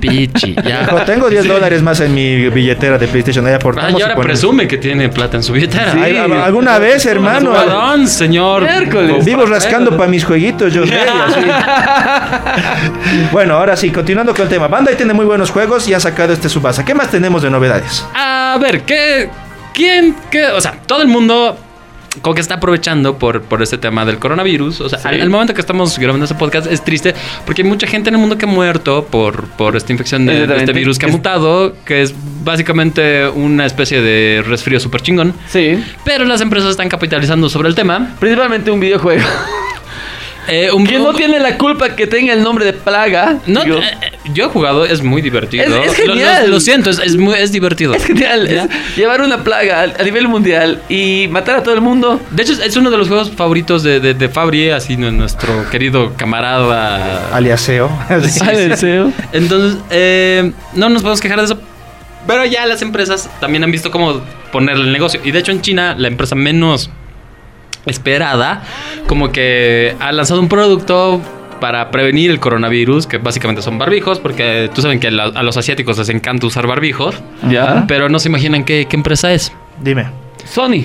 pichi, ya. Tengo 10 dólares más en mi billetera de PlayStation. Ahí Ah, aportamos y y ahora presume que tiene plata en su billetera. Sí. Ay, a- ¿Alguna vez, hermano? Perdón, señor. Miércoles. Vivo rascando para mis jueguitos, yo. Bueno, ahora sí, continuando con el tema. Bandai tiene muy buenos juegos y ha sacado este Subasa. ¿Qué más tenemos de novedades? A ver, ¿qué? ¿Quién? ¿Qué? O sea, todo el mundo como que está aprovechando por, por este tema del coronavirus. O sea, Sí. al, al momento que estamos grabando este podcast es triste porque hay mucha gente en el mundo que ha muerto por, por esta infección de, de este virus que ha mutado, que es básicamente una especie de resfrío súper chingón. Sí, Pero las empresas están capitalizando sobre el tema. principalmente un videojuego. Eh, un- que no un- tiene la culpa que tenga el nombre de plaga. No, digo, eh, eh, yo he jugado, es muy divertido. Es- es Lo- lo- genial. Lo, siento, es, es muy, es divertido. es genial. Es llevar una plaga a, nivel mundial y matar a todo el mundo. De hecho, es- uno de los juegos favoritos de, de, de Fabri, así nu- nuestro querido camarada. Aliaseo. Sí, Al sí. deseo. Entonces, eh, no nos podemos quejar de eso. Pero ya las empresas también han visto cómo ponerle el negocio. Y de hecho, en China, la empresa menos esperada, como que ha lanzado un producto para prevenir el coronavirus, que básicamente son barbijos, porque tú saben que la- a los asiáticos les encanta usar barbijos, Ya. pero no se imaginan qué, qué empresa es. Dime. Sony.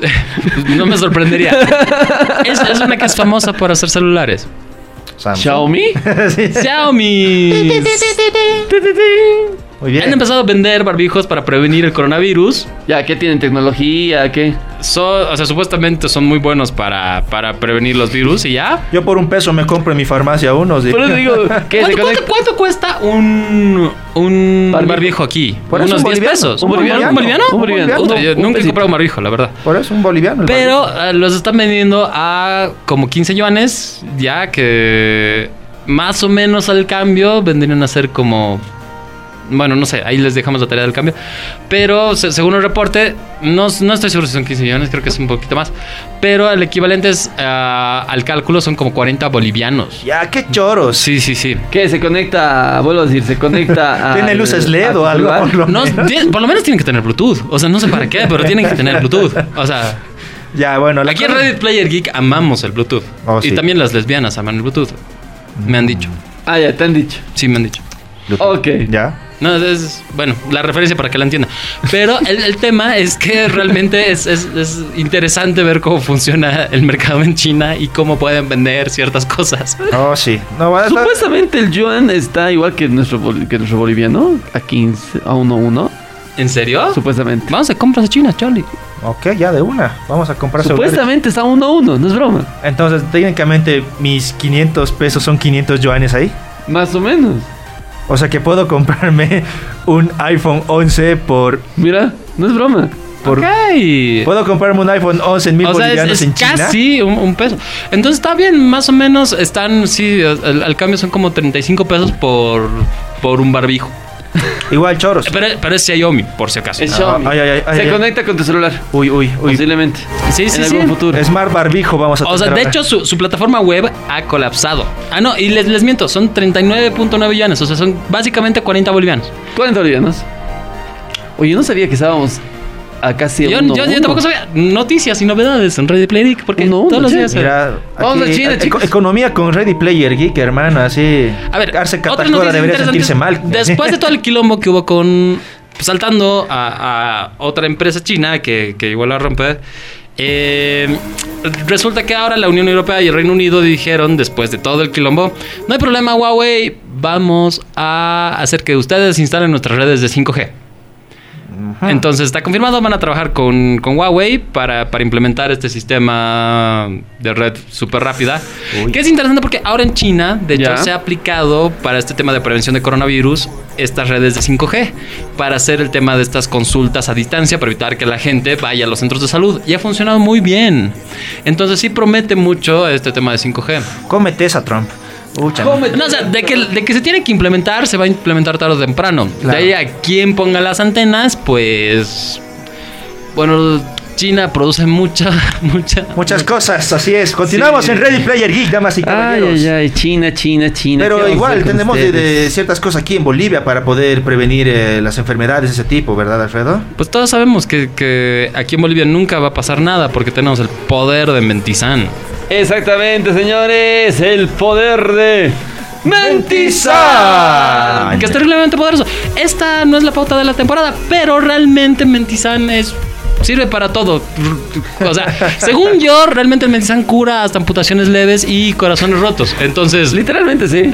No me sorprendería. es, es una que es famosa por hacer celulares. Samsung. Xiaomi. Xiaomi. Muy bien. Han empezado a vender barbijos para prevenir el coronavirus. Ya, ¿qué tienen? ¿Tecnología? ¿Qué? So- o sea, supuestamente son muy buenos para, para prevenir los virus y ya. Yo por un peso me compro en mi farmacia uno. sí. Por eso digo, ¿qué? ¿Se ¿Cuánto, cuánto- conecta? cuánto cuesta un, un Barbijo. barbijo, aquí? Por Unos un 10 boliviano. pesos. ¿Un boliviano? ¿Un boliviano? Un boliviano. Yo nunca he comprado un barbijo, la verdad. Por eso un boliviano. Pero eh, los están vendiendo a como 15 yuanes, ya que más o menos al cambio vendrían a ser como... Bueno, no sé, ahí les dejamos la tarea del cambio. Pero se- según el reporte, no, no estoy seguro si son 15 millones, creo que es un poquito más. Pero el equivalente es, ah, al cálculo son como 40 bolivianos. Ya, qué choros. Sí, sí, sí. ¿Qué? ¿Se conecta? Vuelvo a decir, ¿se conecta a. Tiene luces LED o algo. por lo No, menos. tiene- por lo menos tienen que tener Bluetooth. O sea, no sé para qué, pero tienen que tener Bluetooth. O sea, Ya, bueno. la aquí en Reddit Player Geek amamos el Bluetooth. Oh, y sí. también las lesbianas aman el Bluetooth. Me han dicho. Ah, ya, te han dicho. Sí, me han dicho. Ok. Ya. No, es, bueno, la referencia para que la entienda. Pero el, el tema es que realmente es, es- es interesante ver cómo funciona el mercado en China y cómo pueden vender ciertas cosas. Oh, sí. No, va a estar- Supuestamente el yuan está igual que nuestro, que nuestro boliviano, a 15, a 1-1, ¿En serio? supuestamente. Vamos a compras a China, Charlie. Ok, ya de una. Vamos a comprar. Supuestamente está 1-1, no es broma. Entonces, técnicamente, mis 500 pesos son 500 yuanes ahí. Más o menos. O sea que puedo comprarme un iPhone 11 por... Mira, no es broma. por Ok. Puedo comprarme un iPhone 11 en mil O sea, es, bolivianos es en China. casi un, un peso. Entonces está bien, más o menos están, sí, al, al cambio son como 35 pesos por, por un barbijo. Igual, choros. Pero, pero es Xiaomi, por si acaso. Es Xiaomi. ay, ay, ay, Se ay. conecta con tu celular. Uy, uy, uy. Posiblemente. Sí, sí, en sí. algún futuro. Smart barbijo vamos a O sea, de ahora. hecho, su, su plataforma web ha colapsado. Ah, no, y les, les miento, son 39.9 yuanes. O sea, son básicamente 40 bolivianos. 40 bolivianos. Oye, no sabía que estábamos a casi Yo, uno, yo- tampoco sabía noticias y novedades en Ready Play Geek, porque Uno, uno, todos los días. Mira, Vamos aquí, a China, chicos. economía con Ready Player Geek, hermano, así. A ver, Arce otras Catacora debería sentirse mal. Después de todo el quilombo que hubo con. pues, saltando a, a otra empresa china que, que igual la rompe. eh, resulta que ahora la Unión Europea y el Reino Unido dijeron, después de todo el quilombo, no hay problema Huawei, vamos a hacer que ustedes instalen nuestras redes de 5G. Ajá. Entonces está confirmado, van a trabajar con, con Huawei para, para implementar este sistema de red súper rápida. Uy. Que es interesante porque ahora en China, de hecho, Ya. se ha aplicado para este tema de prevención de coronavirus estas redes de 5G para hacer el tema de estas consultas a distancia para evitar que la gente vaya a los centros de salud. Y ha funcionado muy bien. Entonces sí promete mucho este tema de 5G. Cómete esa, Trump. Ucha, Cómete. No, o sea, de que, de que se tiene que implementar, se va a implementar tarde o temprano. Claro. De ahí a quien ponga las antenas, pues. Bueno, China produce mucha, mucha. Muchas cosas, así es. Continuamos Sí. en Ready Player Geek, damas y caballeros. ay, ay, China, China, China. ¿qué Pero igual tenemos de ciertas cosas aquí en Bolivia para poder prevenir eh, las enfermedades de ese tipo, ¿verdad, Alfredo? Pues todos sabemos que, que aquí en Bolivia nunca va a pasar nada porque tenemos el poder de Mentizán. Exactamente, señores, el poder de Mentizan. Que es terriblemente poderoso. Esta no es la pauta de la temporada, pero realmente Mentizán es. Sirve para todo. O sea, según yo, realmente el Mentizán cura hasta amputaciones leves y corazones rotos. Entonces, Literalmente sí.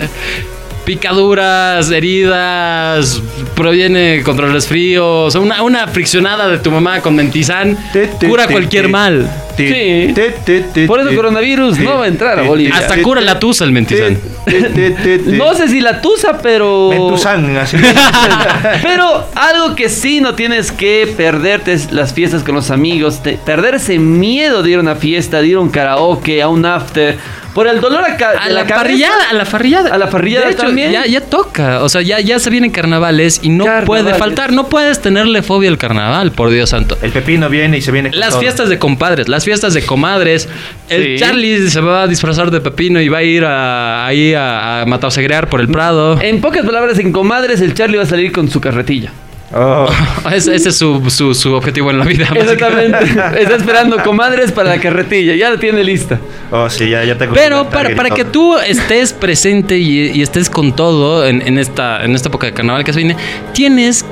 picaduras, heridas, proviene contra el resfrío. O sea, una, una friccionada de tu mamá con Mentizán cura cualquier mal. Sí. Te, te, te, Por eso te, coronavirus te, no va a entrar a Bolivia. Hasta te, cura la tusa el Mentizán. No sé si la tusa, pero. Mentuzán, así. Pero algo que sí no tienes que perderte es las fiestas con los amigos. te- perder ese miedo de ir a una fiesta, de ir a un karaoke, a un after. Por el dolor a, ca- A de la, la, parrillada, a la parrillada. A la parrillada De hecho, también. Ya, ya toca. O sea, ya, ya se vienen carnavales y no Carnavales. puede faltar. No puedes tenerle fobia al carnaval, por Dios santo. El pepino viene y se viene Las todo. fiestas de compadres, las fiestas de comadres. El Sí. Charlie se va a disfrazar de pepino y va a ir a, ahí a, a mataosegrear por el Prado. En pocas palabras, en comadres, el Charlie va a salir con su carretilla. Oh. Ese, ese es su, su- su objetivo en la vida. Exactamente. Está esperando comadres para la carretilla. Ya la tiene lista. Oh, sí, ya, ya tengo Pero para, que tú estés presente y, y estés con todo en, en esta, en esta época de carnaval que se viene, tienes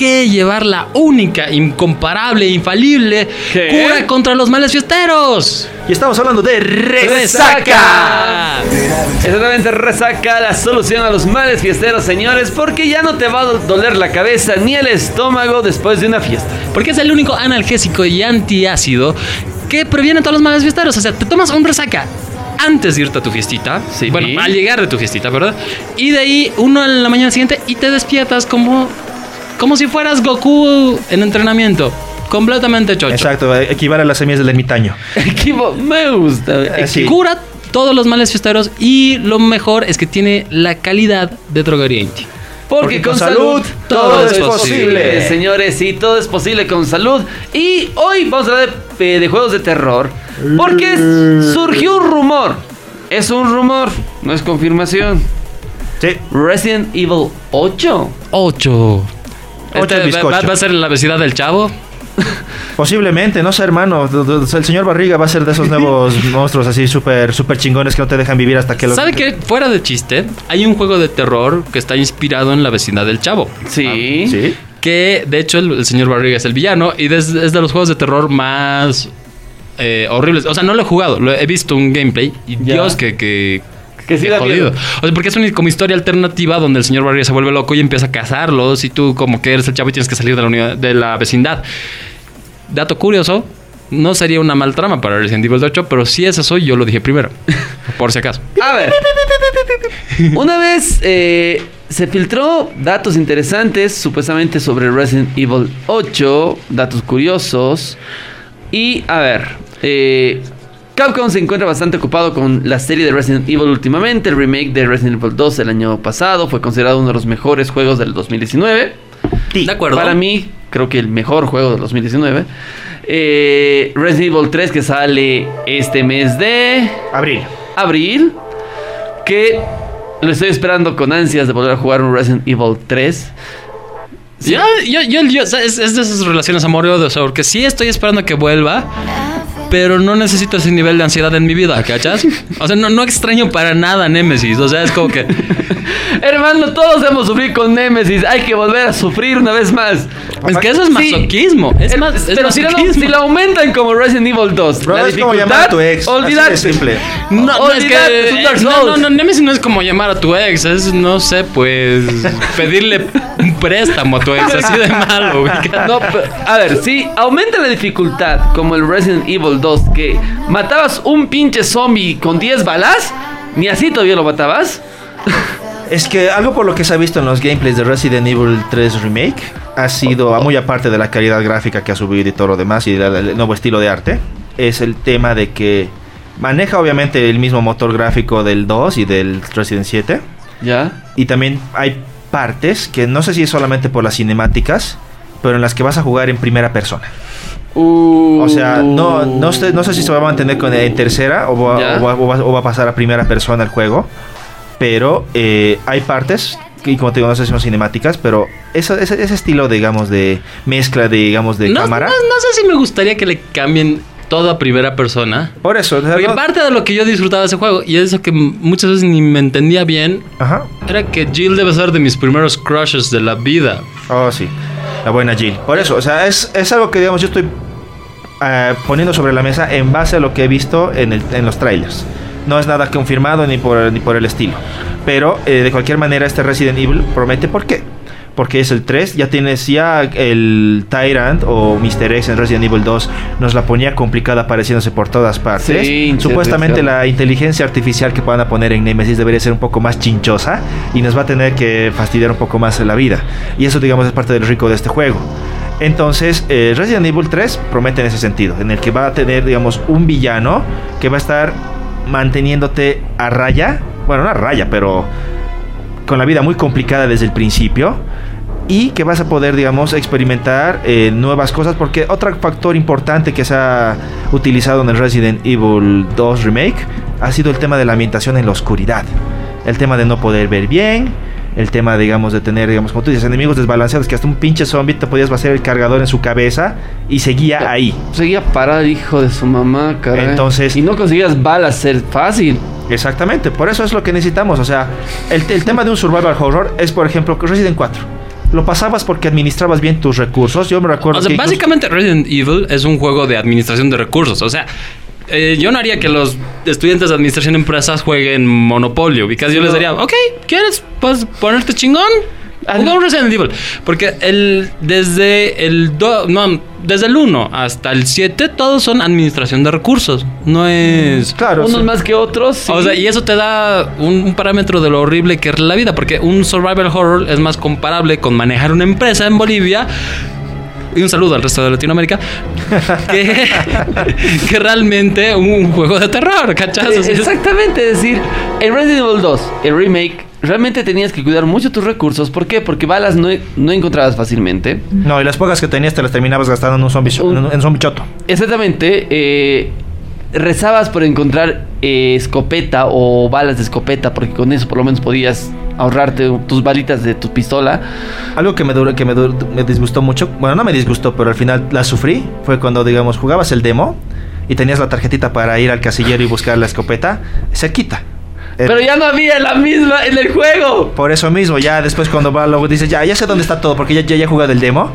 que llevar la única, incomparable, infalible ¿Qué? cura contra los males fiesteros. Y estamos hablando de resaca. Exactamente, resaca la solución a los males fiesteros, señores, porque ya no te va a doler la cabeza ni el estómago después de una fiesta. Porque es el único analgésico y antiácido que previene todos los males fiesteros. O sea, te tomas un resaca antes de irte a tu fiestita. Sí. Bueno, al llegar de tu fiestita, ¿verdad? Y de ahí uno en la mañana siguiente y te despiertas como, como si fueras Goku en entrenamiento. Completamente chocho. Exacto, equivale a las semillas del ermitaño. Me gusta. Eh, sí. Cura todos los males fiesteros y lo mejor es que tiene la calidad de droguería. Porque, con, salud, todo es posible. posible. Señores, sí, todo es posible con salud. Y hoy vamos a hablar de, de juegos de terror. Porque surgió un rumor. Es un rumor, no es confirmación. Sí. Resident Evil 8. 8. Ocho en bizcocho. va, va a ser la vecindad del chavo. Posiblemente, no sé, hermano. El señor Barriga va a ser de esos nuevos monstruos así súper súper chingones que no te dejan vivir hasta que lo. ¿Sabe qué? Fuera de chiste, hay un juego de terror que está inspirado en la vecindad del chavo. Sí. Sí. Que de hecho el, el señor Barriga es el villano y des- es de los juegos de terror más eh, horribles. O sea, no lo he jugado, lo he visto un gameplay y Ya. Dios que, que, Que sí da jodido. miedo. O sea, porque es una como historia alternativa donde el señor Barriga se vuelve loco y empieza a cazarlos y tú como que eres el chavo y tienes que salir de la, unidad- de la vecindad. Dato curioso, no sería una mal trama para Resident Evil 8, pero si ese soy, yo lo dije primero. Por si acaso. A ver. Una vez eh, se filtró datos interesantes, supuestamente sobre Resident Evil 8, datos curiosos. Y a ver, eh, Capcom se encuentra bastante ocupado con la serie de Resident Evil últimamente. El remake de Resident Evil 2 el año pasado fue considerado uno de los mejores juegos del 2019. Sí. De acuerdo. Para mí, creo que el mejor juego del 2019. Eh, Resident Evil 3 que sale este mes de Abril. abril. Que lo estoy esperando con ansias de volver a jugar un Resident Evil 3. Sí. Yo, yo, yo, yo- es, es de esas relaciones amor-odio, o sea, porque sí estoy esperando que vuelva, pero no necesito ese nivel de ansiedad en mi vida, ¿cachas? O sea, no, no extraño para nada Nemesis, o sea, es como que... Hermano, todos hemos sufrido con Nemesis. Hay que volver a sufrir una vez más. Es que eso es Sí. masoquismo, es más, es pero si lo, masoquismo. si lo aumentan como Resident Evil 2, Bro, la es como dificultad, llamar a tu ex. Así olvídate. de simple. No, no, es que Olvídate, es un Dark eh, no, no, no, Nemesis no es como llamar a tu ex, es, no sé, pues, pedirle un préstamo a tu ex, así de malo, güey. No, pero, a ver, si aumenta la dificultad como el Resident Evil 2, que matabas un pinche zombie con 10 balas, ni así todavía lo matabas. Es que algo por lo que se ha visto en los gameplays de Resident Evil 3 Remake ha sido, muy aparte de la calidad gráfica que ha subido y todo lo demás y el nuevo estilo de arte, es el tema de que maneja obviamente el mismo motor gráfico del 2 y del Resident 7. Ya. Y también hay partes que no sé si es solamente por las cinemáticas, pero en las que vas a jugar en primera persona. O sea, no, no, sé, no sé si se va a mantener con, en tercera o va, Ya. o va- o va- o va a pasar a primera persona el juego. Pero eh, hay partes, y como te digo, no sé si son cinemáticas, pero eso- ese, ese estilo, digamos, de mezcla, de, digamos, de No, cámara. no- no sé si me gustaría que le cambien todo a primera persona. Por eso, Porque no- parte de lo que yo disfrutaba de ese juego, y eso que muchas veces ni me entendía bien, Ajá. era que Jill debe ser de mis primeros crushes de la vida. Oh, sí. La buena Jill. Por eso, o sea, es, es algo que, digamos, yo estoy eh, poniendo sobre la mesa en base a lo que he visto en, el- en los trailers. No es nada confirmado ni por, ni por el estilo. Pero, eh, de cualquier manera, este Resident Evil promete por qué. Porque es el 3, ya tienes ya el Tyrant o Mr. X en Resident Evil 2 nos la ponía complicada apareciéndose por todas partes. Sí, Supuestamente la inteligencia artificial que puedan poner en Nemesis debería ser un poco más chinchosa y nos va a tener que fastidiar un poco más la vida. Y eso, digamos, es parte del rico de este juego. Entonces, eh, Resident Evil 3 promete en ese sentido, en el que va a tener, digamos, un villano que va a estar manteniéndote a raya, bueno, no a raya, pero con la vida muy complicada desde el principio y que vas a poder, digamos, experimentar eh, nuevas cosas porque otro factor importante que se ha utilizado en el Resident Evil 2 Remake ha sido el tema de la ambientación en la oscuridad, el tema de no poder ver bien, el tema, digamos, de tener, digamos, como tú dices, enemigos desbalanceados que hasta un pinche zombie te podías vaciar el cargador en su cabeza y seguía ahí. Seguía parado, hijo de su mamá, caray. Entonces- Y no conseguías balas ser fácil. Exactamente, por eso es lo que necesitamos. O sea, el, el tema de un survival horror es, por ejemplo, Resident 4. Lo pasabas porque administrabas bien tus recursos. Yo me recuerdo O sea, que incluso- básicamente Resident Evil es un juego de administración de recursos. O sea, eh, yo no haría que los estudiantes de administración de empresas jueguen Monopolio. Porque yo les diría, ok, ¿quieres pues, ponerte chingón? Juega un Resident Evil. Porque el, desde el do- no, desde el 1 hasta el 7, todos son administración de recursos. No es. Claro, Unos sí. más que otros. sí. O sea, y eso te da un, un parámetro de lo horrible que es la vida, porque un survival horror es más comparable con manejar una empresa en Bolivia. Y un saludo al resto de Latinoamérica. Que, que realmente un juego de terror, ¿cachas? Eh, Exactamente, es decir, en Resident Evil 2, el remake, realmente tenías que cuidar mucho tus recursos. ¿Por qué? Porque balas no, no encontrabas fácilmente. No, y las pocas que tenías te las terminabas gastando en un zombie, Un- en un- en zombie choto. Exactamente, eh, rezabas por encontrar eh, escopeta o balas de escopeta, porque con eso por lo menos podías ahorrarte tus balitas de tu pistola. Algo que me dur- que me, me disgustó mucho, bueno, no me disgustó, pero al final la sufrí, fue cuando, digamos, jugabas el demo y tenías la tarjetita para ir al casillero y buscar la escopeta, se quita. Eh, Pero ya no había la misma en el juego. Por eso mismo, ya después cuando va, luego dices, ya, ya sé dónde está todo, porque ya, ya, ya he jugado el demo.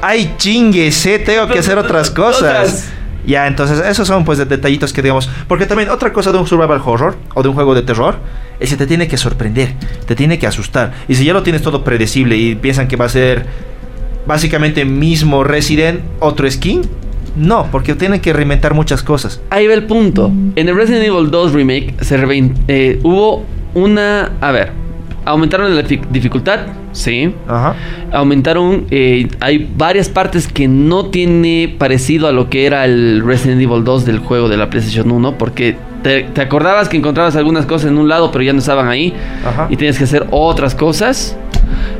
Ay, chinguese, tengo que hacer otras cosas. Ya, entonces, esos son pues de- detallitos que digamos. Porque también otra cosa de un survival horror o de un juego de terror es que te tiene que sorprender, te tiene que asustar. Y si ya lo tienes todo predecible y piensan que va a ser básicamente mismo Resident, otro skin, no, porque tienen que reinventar muchas cosas. Ahí va el punto. En el Resident Evil 2 Remake se eh, hubo una... A ver, aumentaron la dific- dificultad, sí. Ajá. Aumentaron, eh, hay varias partes que no tiene parecido a lo que era el Resident Evil 2 del juego de la PlayStation 1, porque te, te acordabas que encontrabas algunas cosas en un lado, pero ya no estaban ahí, Ajá. y tenías que hacer otras cosas.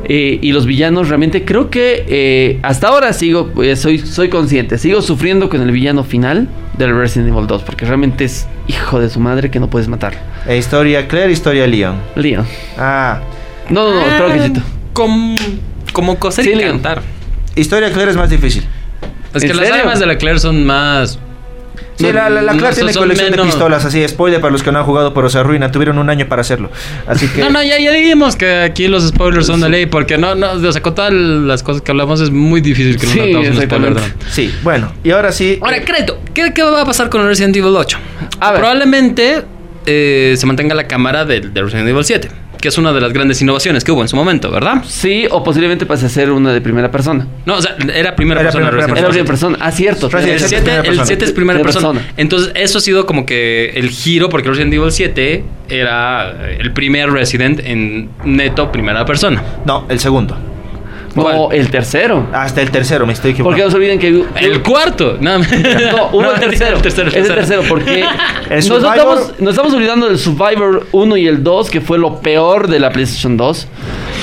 Eh, y los villanos realmente creo que eh, hasta ahora sigo, eh, soy, soy consciente, sigo sufriendo con el villano final del Resident Evil 2, porque realmente es hijo de su madre que no puedes matar. E historia Claire, historia Leon. Leon. Ah, No, no, no, espero que chito. Como, como coser Sí, y Leon. cantar. historia Claire es más difícil. Es que ¿En las armas de la Claire son más. Sí, No, la, la, la no, tiene son colección de pistolas, así, spoiler para los que no han jugado, pero se arruinan, tuvieron un año para hacerlo. Así que... No, no, ya, ya dijimos que aquí los spoilers son de ley, porque no, no, o sea, con todas las cosas que hablamos es muy difícil que no Sí, metamos un spoiler. ¿no? Sí, bueno, y ahora sí... Ahora, Creto, ¿qué, qué va a pasar con el Resident Evil 8? A ver. Probablemente eh, se mantenga la cámara del del Resident Evil 7, que es una de las grandes innovaciones que hubo en su momento, ¿verdad? Sí, o posiblemente pase a ser una de primera persona. No, o sea, era primera Era persona. primera Resident Era Evil primera persona. Ah, cierto. Resident El Ese es 7, primera el persona. 7 es primera Primera persona. persona. Entonces, eso ha sido como que el giro, porque Resident Evil 7 era el primer Resident en neto primera persona. No, el segundo. No, ¿Cuál? el tercero. Hasta el tercero, me estoy Porque equivocando. no se olviden que... El cuarto. No, No, uno No, el tercero. El tercero, el Es el tercero. tercero, porque El nos, estamos, nos estamos olvidando del Survivor 1 y el 2, que fue lo peor de la PlayStation 2.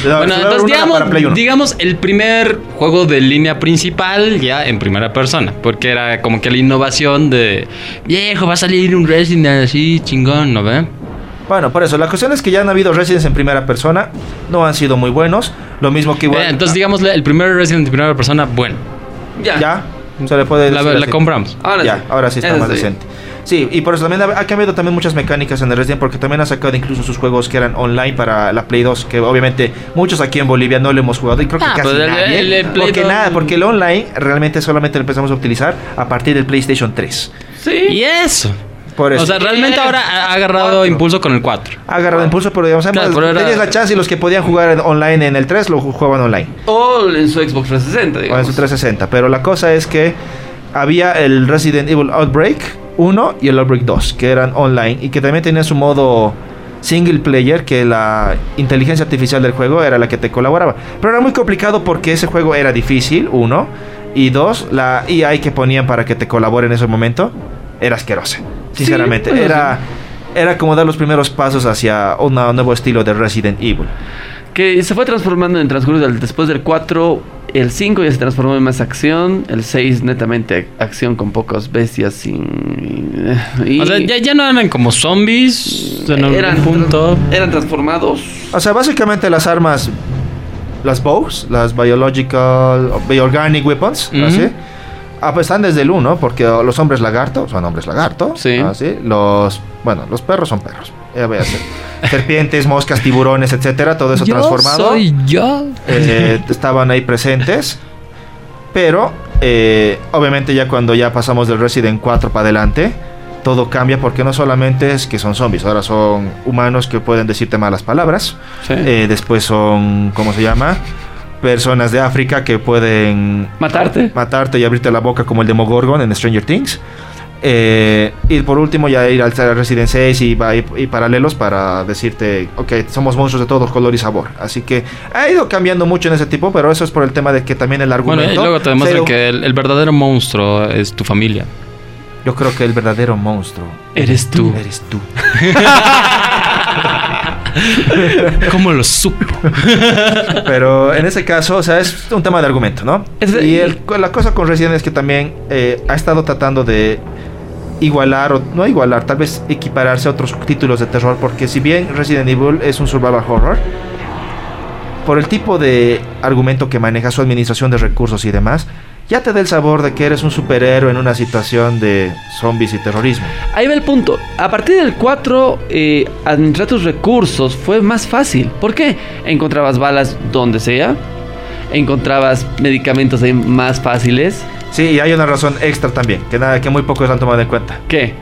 No, Bueno, entonces digamos, digamos el primer juego de línea principal ya en primera persona, porque era como que la innovación de viejo, va a salir un Resident así chingón, ¿no ve? Bueno, por eso, la cuestión es que ya han habido Residents en primera persona, no han sido muy buenos. Lo mismo que igual... Eh, entonces digámosle el primer Resident en primera persona, bueno, Ya. Ya, se le puede la, decir la así. compramos. Ahora ya, sí. ahora sí está Eso más sí. decente. Sí, y por eso también ha, ha cambiado también muchas mecánicas en el Resident porque también ha sacado incluso sus juegos que eran online para la Play 2, que obviamente muchos aquí en Bolivia no lo hemos jugado y creo que Ah, casi pues el- nadie. el- el Play porque 2 nada, porque el online realmente solamente lo empezamos a utilizar a partir del PlayStation 3. Sí. Y eso. Por eso. O sea, realmente ahora ha agarrado Cuatro. impulso con el 4. ha agarrado impulso, pero digamos, Claro, además, era- tenías la chance y los que podían jugar en- online en el 3 lo ju- jugaban online. O en su Xbox 360, O en digamos. su 360. Pero la cosa es que había el Resident Evil Outbreak 1 y el Outbreak 2, que eran online y que también tenían su modo single player, que la inteligencia artificial del juego era la que te colaboraba. Pero era muy complicado porque ese juego era difícil, uno, y dos, la AI que ponían para que te colabore en ese momento era asquerosa. Sinceramente, era, era como dar los primeros pasos hacia un nuevo estilo de Resident Evil. Que se fue transformando en el transcurso del, después del 4. El 5 ya se transformó en más acción. El 6 netamente acción con pocas bestias sin... y- O sea, ya, ya no eran como zombies en algún eran, punto. eran transformados. O sea, básicamente las armas, las bows, las biological, bioorganic weapons, así. Ah, pues están desde el 1, porque los hombres lagarto son hombres lagarto. Sí. Así. Los, bueno, los perros son perros. Ya voy a hacer. serpientes, moscas, tiburones, etcétera, todo eso Yo transformado. Soy yo. eh, estaban ahí presentes. Pero, eh, obviamente, ya cuando ya pasamos del Resident 4 para adelante, todo cambia porque no solamente es que son zombies, ahora son humanos que pueden decirte malas palabras. Sí. Eh, después son, ¿cómo se llama? Personas de África que pueden Matarte. matarte y abrirte la boca como el Demogorgon en Stranger Things. Eh, y por último ya ir al Resident 6 y, va- y- y paralelos para decirte, ok, somos monstruos de todo color y sabor. Así que ha ido cambiando mucho en ese tipo, pero eso es por el tema de que también el Bueno, argumento... y luego te ido- que el, el verdadero monstruo es tu familia. Yo creo que el verdadero monstruo Eres tú. eres tú. ¿Cómo lo supo? Pero en ese caso, o sea, es un tema de argumento, ¿no? Y el- la cosa con Resident es que también eh, ha estado tratando de igualar, o no igualar, tal vez equipararse a otros títulos de terror, porque si bien Resident Evil es un survival horror, por el tipo de argumento que maneja su administración de recursos y demás, ya te da el sabor de que eres un superhéroe en una situación de zombies y terrorismo. Ahí va el punto. A partir del 4, eh, administrar tus recursos fue más fácil. ¿Por qué? Encontrabas balas donde sea. Encontrabas medicamentos ahí más fáciles. Sí, y hay una razón extra también, que nada, que muy pocos han tomado en cuenta. ¿Qué?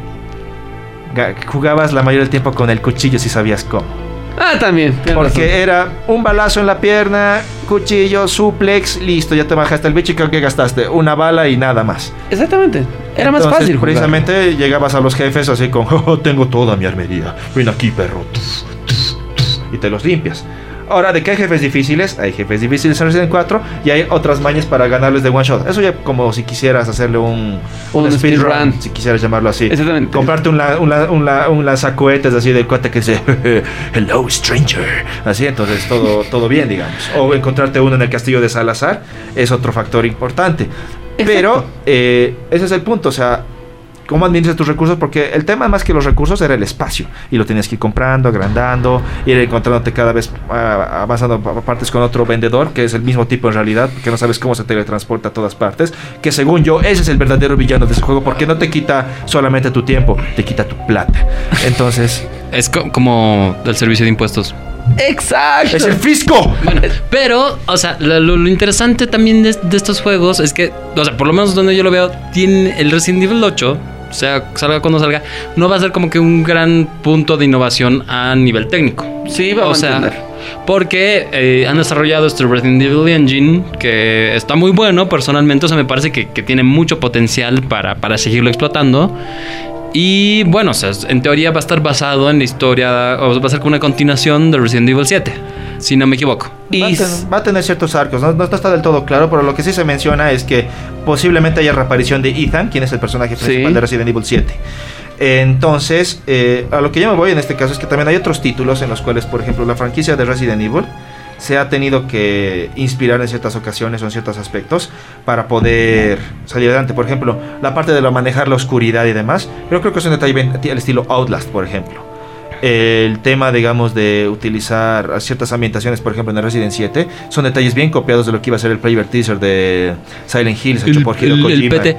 Ga- Jugabas la mayoría del tiempo con el cuchillo si sabías cómo. Ah, también. Porque razón. era un balazo en la pierna, cuchillo, suplex, listo, ya te bajaste el bicho y creo que gastaste una bala y nada más. Exactamente. Era más fácil. jugar. Precisamente llegabas a los jefes así con, "Oh, tengo toda mi armería, ven aquí perro, y te los limpias. Ahora, ¿de qué hay jefes difíciles? Hay jefes difíciles en Resident 4 y hay otras mañas para ganarles de one shot. Eso ya como si quisieras hacerle un, Un speedrun, speedrun. si quisieras llamarlo así. Exactamente. Comprarte un, la- un, la- un, la- un lanzacohetes así del cuate que dice Hello stranger. Así, entonces todo, todo bien, digamos. O encontrarte uno en el castillo de Salazar es otro factor importante. Pero eh, ese es el punto, o sea, cómo administras tus recursos, porque el tema más que los recursos era el espacio, y lo tienes que ir comprando, agrandando, ir encontrándote cada vez ah, avanzando a partes con otro vendedor, que es el mismo tipo en realidad, que no sabes cómo se teletransporta a todas partes, que según yo, ese es el verdadero villano de ese juego, porque no te quita solamente tu tiempo, te quita tu plata. Entonces, Es co- como el servicio de impuestos. Exacto. ¡es el fisco! Bueno, pero, o sea, lo, lo- interesante también de, de estos juegos es que, o sea, por lo menos donde yo lo veo, tiene el Resident Evil 8, o sea, salga cuando salga, no va a ser como que un gran punto de innovación a nivel técnico. Sí, va a O sea, mantener. porque eh, han desarrollado este Resident Evil Engine que está muy bueno personalmente, o sea, me parece que, que tiene mucho potencial para, para seguirlo explotando. Y bueno, o sea, en teoría va a estar basado en la historia, o va a ser como una continuación de Resident Evil 7, si no me equivoco. Y Va a, ten- va a tener ciertos arcos, ¿no? No está del todo claro, pero lo que sí se menciona es que posiblemente haya reaparición de Ethan, quien es el personaje principal Sí. de Resident Evil 7. Entonces, eh, a lo que yo me voy en este caso es que también hay otros títulos en los cuales, por ejemplo, la franquicia de Resident Evil se ha tenido que inspirar en ciertas ocasiones o en ciertos aspectos para poder salir adelante. Por ejemplo, la parte de lo manejar la oscuridad y demás, yo creo que es un detalle bien el estilo Outlast, por ejemplo el tema, digamos, de utilizar ciertas ambientaciones, por ejemplo, en el Resident 7, son detalles bien copiados de lo que iba a ser el Playver Teaser de Silent Hills, hecho por Hideo el Kojima. PT.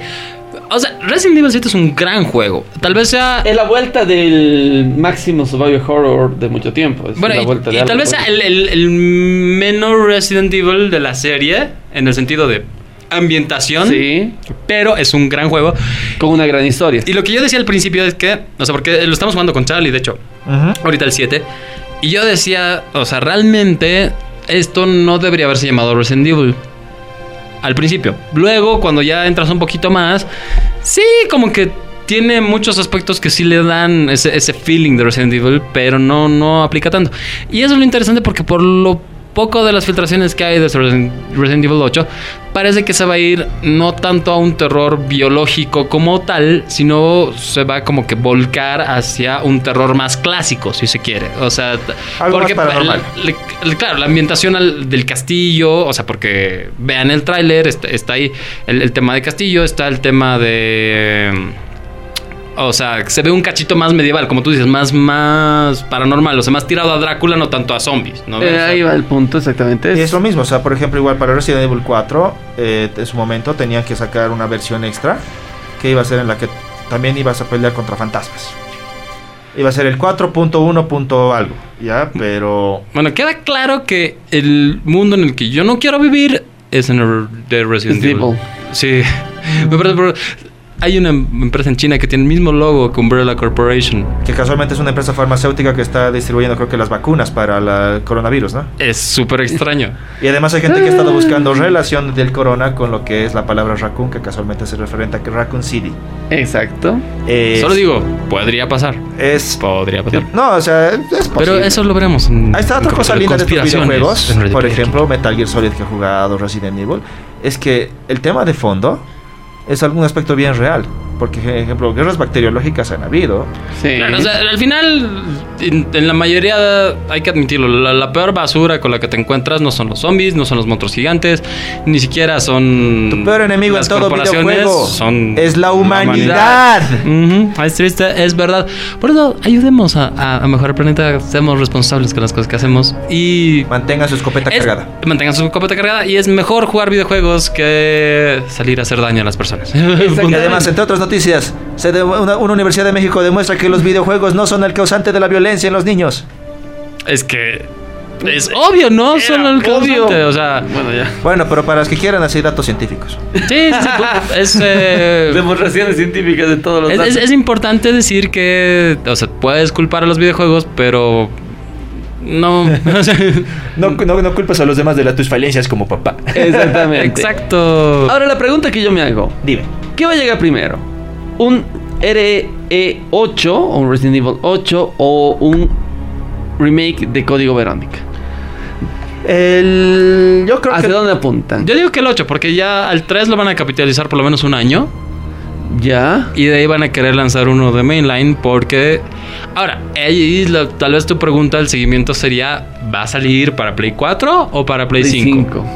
O sea, Resident Evil 7 es un gran juego. Tal vez sea. Es la vuelta del máximo survival horror de mucho tiempo. Es Bueno, la y, vuelta de y tal vez pues. sea el, el- el menos Resident Evil de la serie, en el sentido de ambientación, Sí, pero es un gran juego. con una gran historia. Y lo que yo decía al principio es que, o sea, porque lo estamos jugando con Charlie, de hecho, ahorita el 7, y yo decía, o sea, realmente esto no debería haberse llamado Resident Evil. Al principio. Luego, cuando ya entras un poquito más, sí, como que tiene muchos aspectos que sí le dan ese, feeling de Resident Evil, pero no, no aplica tanto. Y eso es lo interesante porque por lo poco de las filtraciones que hay de Resident Evil 8, parece que se va a ir no tanto a un terror biológico como tal, sino se va como que volcar hacia un terror más clásico, si se quiere. O sea, Algo más paranormal. le- le- claro, la ambientación al- del castillo, o sea, porque vean el tráiler, está, está ahí el, el tema de castillo, está el tema de... O sea, se ve un cachito más medieval, como tú dices, más, más paranormal, o sea, más tirado a Drácula, no tanto a zombies, ¿no? Eh, O sea, ahí va el punto, exactamente. Y es lo mismo, o sea, por ejemplo, igual para Resident Evil 4, eh, en su momento tenían que sacar una versión extra que iba a ser en la que también ibas a pelear contra fantasmas. Iba a ser el 4.1 punto algo, ¿ya? Pero... Bueno, queda claro que el mundo en el que yo no quiero vivir es en el de Resident Es Evil. Evil. Sí. Me parece, pero hay una empresa en China que tiene el mismo logo que Umbrella Corporation. Que casualmente es una empresa farmacéutica que está distribuyendo creo que las vacunas para el coronavirus, ¿no? Es súper extraño. Y además hay gente que ha estado buscando relación del corona con lo que es la palabra raccoon, que casualmente es referente a que Raccoon City. Exacto. Es- Solo digo, podría pasar. Es... Podría pasar. No, o sea, es posible. Pero eso lo veremos. en- Ahí está otra cosa linda de estos videojuegos. Por ejemplo, Metal Gear Solid que he jugado, Resident Evil. Es que el tema de fondo es algún aspecto bien real. Porque, por ejemplo, guerras bacteriológicas han habido. Sí. Claro, o sea, al final, en, en la mayoría, hay que admitirlo, la, la peor basura con la que te encuentras no son los zombies, no son los monstruos gigantes, ni siquiera son... Tu peor enemigo en todo videojuego son es la humanidad. Ujú, Es triste, es verdad. Por eso, ayudemos a, a- a mejorar el planeta, seamos responsables con las cosas que hacemos y... Mantenga su escopeta es- cargada. Mantengan su escopeta cargada y es mejor jugar videojuegos que salir a hacer daño a las personas. Y además, entre otras noticias, se de- una, una Universidad de México demuestra que los videojuegos no son el causante de la violencia en los niños. Es que es obvio, ¿no? Era Solo el obvio. causante, o sea, Bueno, ya. Bueno, pero para los que quieran así datos científicos. sí, sí, sí, es, eh, Demostraciones científicas de todos los es, datos. es- es importante decir que, o sea, puedes culpar a los videojuegos, pero no, o sea, No, no, no culpes a los demás de las tus falencias como papá. Exactamente. exacto. Ahora la pregunta que yo me hago, Dime. ¿qué va a llegar primero? ¿Un RE8 o un Resident Evil 8 o un remake de Código Verónica? El, yo creo ¿Hacia que dónde apuntan? Yo digo que el 8, porque ya al 3 lo van a capitalizar por lo menos un año. ¿Ya? Y de ahí van a querer lanzar uno de mainline porque... Ahora, ahí tal vez tu pregunta, el seguimiento sería, ¿va a salir para Play 4 o para Play, Play 5? 5.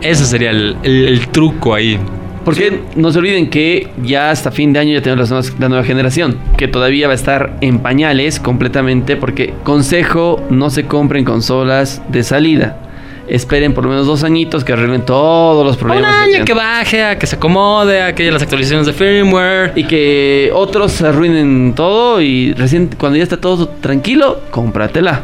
Ese sería el, el- el truco ahí. Porque no se olviden que ya hasta fin de año ya tenemos las nuevas- la nueva generación, que todavía va a estar en pañales completamente, porque consejo, no se compren consolas de salida. Esperen por lo menos dos añitos que arreglen todos los Un problemas. año tengan. que baje, a que se acomode, a que haya las actualizaciones de firmware. Y que otros arruinen todo y recién cuando ya está todo tranquilo, cómpratela.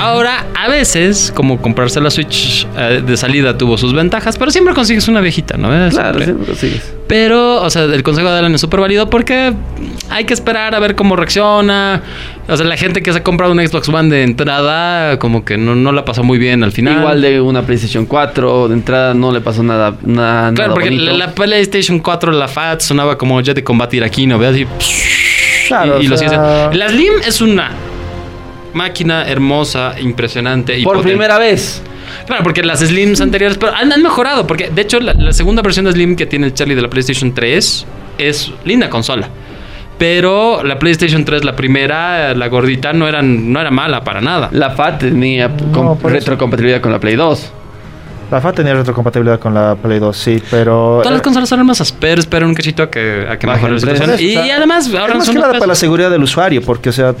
Ahora, a veces, como comprarse la Switch eh, de salida tuvo sus ventajas, pero siempre consigues una viejita, ¿no? Eh, Claro, siempre. siempre lo sigues. Pero, o sea, el consejo de Alan es súper válido porque hay que esperar a ver cómo reacciona. O sea, la gente que se ha comprado un Xbox One de entrada, como que no, no la pasó muy bien al final. Igual de una PlayStation 4, de entrada no le pasó nada, nada, Claro, nada porque la, la PlayStation 4, la FAT, sonaba como jet de combate iraquino, ¿ves? Y, Claro, y, y o sea- Slim es una máquina hermosa, impresionante y Por potente. primera vez. Claro, porque las Slims anteriores pero han, han mejorado. Porque de hecho, la, la segunda versión de Slim que tiene el Charlie de la PlayStation 3 es linda consola. Pero la PlayStation 3, la primera, la gordita, no, eran, no era mala para nada. La FAT tenía eso. retrocompatibilidad con la Play 2. La FAT tenía retrocompatibilidad con la Play 2, sí, pero... Todas las eh, consolas son hermosas, pero espera un cachito a que, a que mejore la situación. Y, además, ahora es más son que nada para la seguridad del usuario, porque, o sea,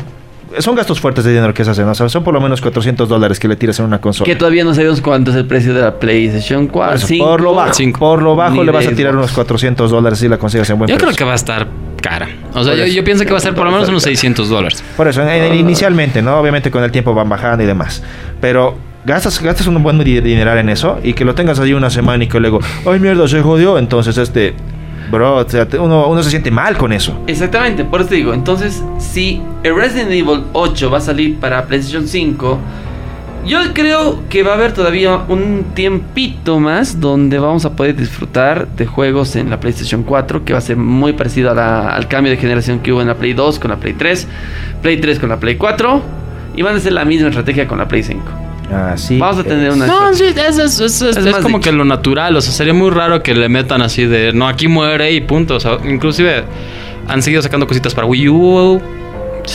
son gastos fuertes de dinero que se hacen, o sea, son por lo menos 400 dólares que le tiras en una consola. Que todavía no sabemos cuánto es el precio de la PlayStation 4. Eso, Cinco. por lo bajo, Cinco. por lo bajo Ni le vas a tirar unos 400 dólares si la consigues en buen Yo precio. creo que va a estar cara. O sea, yo, yo pienso que va a ser por lo menos unos 600 dólares. Por eso, en- en- inicialmente, ¿no? Obviamente con el tiempo van bajando y demás. Pero gastas, gastas un buen di- dineral en eso y que lo tengas ahí una semana y que luego, ay mierda, se jodió. Entonces, este, bro, o sea, uno, se siente mal con eso. Exactamente, por eso te digo. Entonces, si Resident Evil 8 va a salir para PlayStation 5, yo creo que va a haber todavía un tiempito más donde vamos a poder disfrutar de juegos en la PlayStation 4, que va a ser muy parecido al cambio de generación que hubo en la Play 2 con la Play 3, Play 3 con la Play 4, y van a ser la misma estrategia con la Play 5. Así. Vamos a tener una... No, sí, es, es, es- es- Es es más como dicho. que lo natural. O sea, sería muy raro que le metan así de no, aquí muere y punto. O sea, inclusive han seguido sacando cositas para Wii U.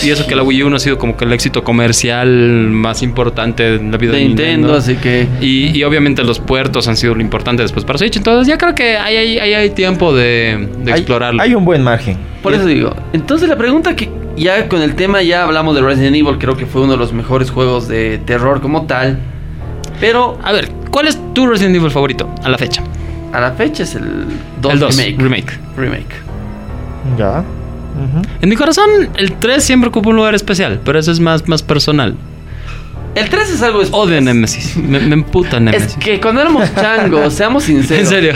Y eso que la Wii U no ha sido como que el éxito comercial más importante en la vida de de, Nintendo, así que... Y, y obviamente los puertos han sido lo importante después para Switch. Entonces ya creo que ahí hay, ahí hay tiempo de, de Hay- explorarlo. Hay un buen margen. Por eso digo. Entonces la pregunta que ya con el tema ya hablamos de Resident Evil, creo que fue uno de los mejores juegos de terror como tal. Pero A ver, ¿cuál es tu Resident Evil favorito a la fecha? a la fecha es el 2 el 2 remake. remake. Remake. Ya. En mi corazón, el 3 siempre ocupa un lugar especial, pero eso es más, más personal. El 3 es algo Odio Nemesis. Me, me emputa Nemesis. Es que cuando éramos changos, seamos sinceros. En serio.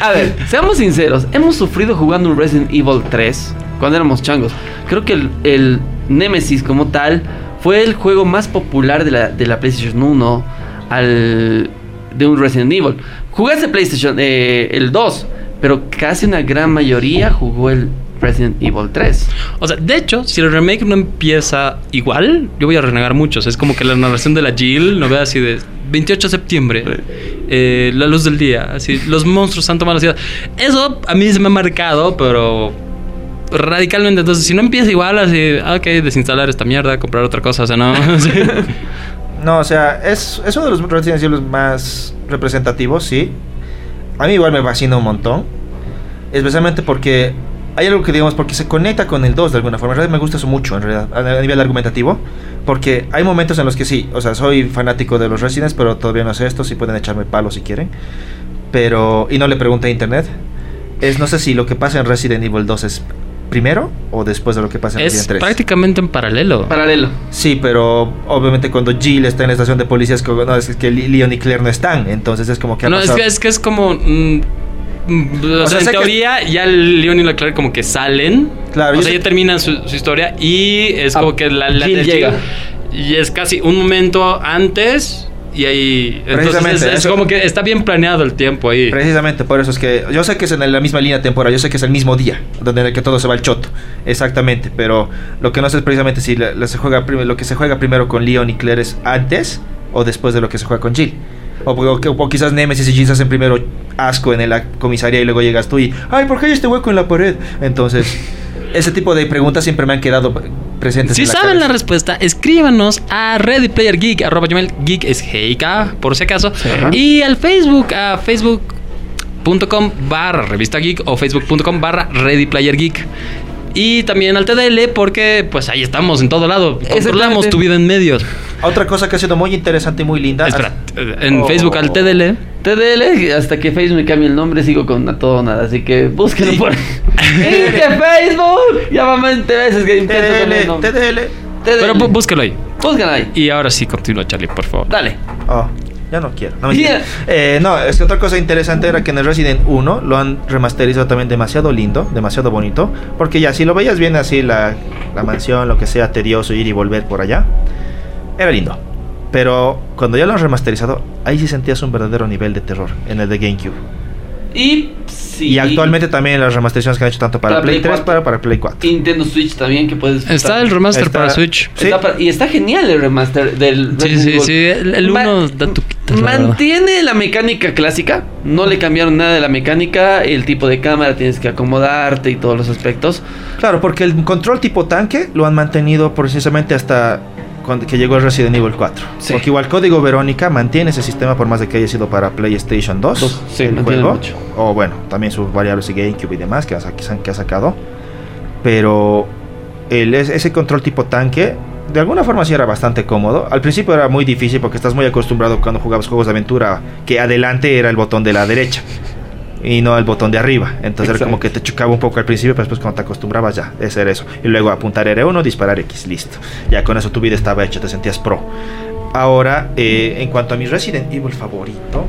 A ver, seamos sinceros. Hemos sufrido jugando un Resident Evil 3 cuando éramos changos. Creo que el, el Nemesis como tal fue el juego más popular de la, de la PlayStation 1 al, de un Resident Evil. Jugaste PlayStation eh, el 2, pero casi una gran mayoría jugó el Resident Evil 3. O sea, de hecho, si el remake no empieza igual, yo voy a renegar muchos. Es como que la narración de la Jill, no vea así de 28 de septiembre, eh, la luz del día, así, los monstruos han tomado la ciudad. Eso a mí se me ha marcado, pero radicalmente. Entonces, si no empieza igual, así, ah, ok, desinstalar esta mierda, comprar otra cosa, o sea, no. sí. No, o sea, es, es uno de los Resident Evil más representativos, sí. A mí igual me fascina un montón. Especialmente porque hay algo que digamos, porque se conecta con el 2 de alguna forma. En realidad me gusta eso mucho, en realidad, a nivel argumentativo. Porque hay momentos en los que sí, o sea, soy fanático de los Residents, pero todavía no sé esto, si pueden echarme palo si quieren. Pero, y no le pregunté a internet. Es, no sé si lo que pasa en Resident Evil 2 es primero o después de lo que pasa en es Resident 3. prácticamente en paralelo. Paralelo. Sí, pero obviamente cuando Jill está en la estación de policía es que, no, es que Leon y Claire no están, entonces es como que ha No, es que, es que es como. mm, mm, o, O sea, en que- teoría, ya Leon y la Claire como que salen. Claro, O sea, ya terminan su, su historia. Y es Ah, como que la, la Jill de llega. Y es casi un momento antes. Y ahí. Entonces Precisamente, es, como que está bien planeado el tiempo ahí. Precisamente por eso es que yo sé que es en la misma línea temporal, yo sé que es el mismo día donde en el que todo se va al choto, exactamente, pero lo que no sé es precisamente si la- la se juega lo que se juega primero con Leon y Claire es antes o después de lo que se juega con Jill. O, o- o quizás Nemesis y Jill se hacen primero asco en la comisaría y luego llegas tú y, ay, ¿por qué hay este hueco en la pared? Entonces, ese tipo de preguntas siempre me han quedado presentes. Si en la saben la respuesta, escríbanos a readyplayergeek, arroba gmail, geek es GIK, por si acaso. Y al Facebook, a facebook.com barra revista geek o facebook.com barra readyplayergeek. Y también al TDL porque pues ahí estamos en todo lado. Controlamos tu vida en medios. Otra cosa que ha sido muy interesante y muy linda. Espera, en Oh. Facebook al TDL. TDL, hasta que Facebook me cambie el nombre, sigo con a todo o nada. Así que búsquenlo Sí. por. ¡Es que Facebook! Ya van 20 veces que intento TDL, nombre. TDL. TDL. Pero bú- búscalo ahí. Búsquenlo ahí. Y ahora sí, continúa, Charlie, por favor. Dale. Oh, ya no quiero. No. Yeah. Eh, no, es que otra cosa interesante era que en el Resident 1 lo han remasterizado también demasiado lindo, demasiado bonito. Porque ya, si lo veías bien así, la, la mansión, lo que sea, tedioso ir y volver por allá, era lindo. Pero cuando ya lo han remasterizado, ahí sí sentías un verdadero nivel de terror en el de GameCube. Y sí. Y actualmente también las remasterizaciones que han hecho tanto para, Para Play, Play 3 4. para, para Play 4. Nintendo Switch también que puedes. disfrutar. Está el remaster Está- para Switch. Sí. Está y está genial el remaster del Sí, sí, sí. El, el Ma- uno da tu. Mantiene la mecánica clásica, no le cambiaron nada de la mecánica, el tipo de cámara tienes que acomodarte y todos los aspectos. Claro, porque el control tipo tanque lo han mantenido precisamente hasta cuando que llegó el Resident Evil 4. Sí. Porque igual Código Verónica mantiene ese sistema por más de que haya sido para PlayStation 2. Dos, sí, el juego. mucho. O bueno, también sus variables y GameCube y demás que que ha sacado. Pero el, es- ese control tipo tanque, de alguna forma sí era bastante cómodo. Al principio era muy difícil porque estás muy acostumbrado cuando jugabas juegos de aventura que adelante era el botón de la derecha y no el botón de arriba. Entonces era como que te chocaba un poco al principio, pero después cuando te acostumbrabas ya, ese era eso. Y luego apuntar R1, disparar X, listo. Ya con eso tu vida estaba hecha, te sentías pro. Ahora, eh, en cuanto a mi Resident Evil favorito,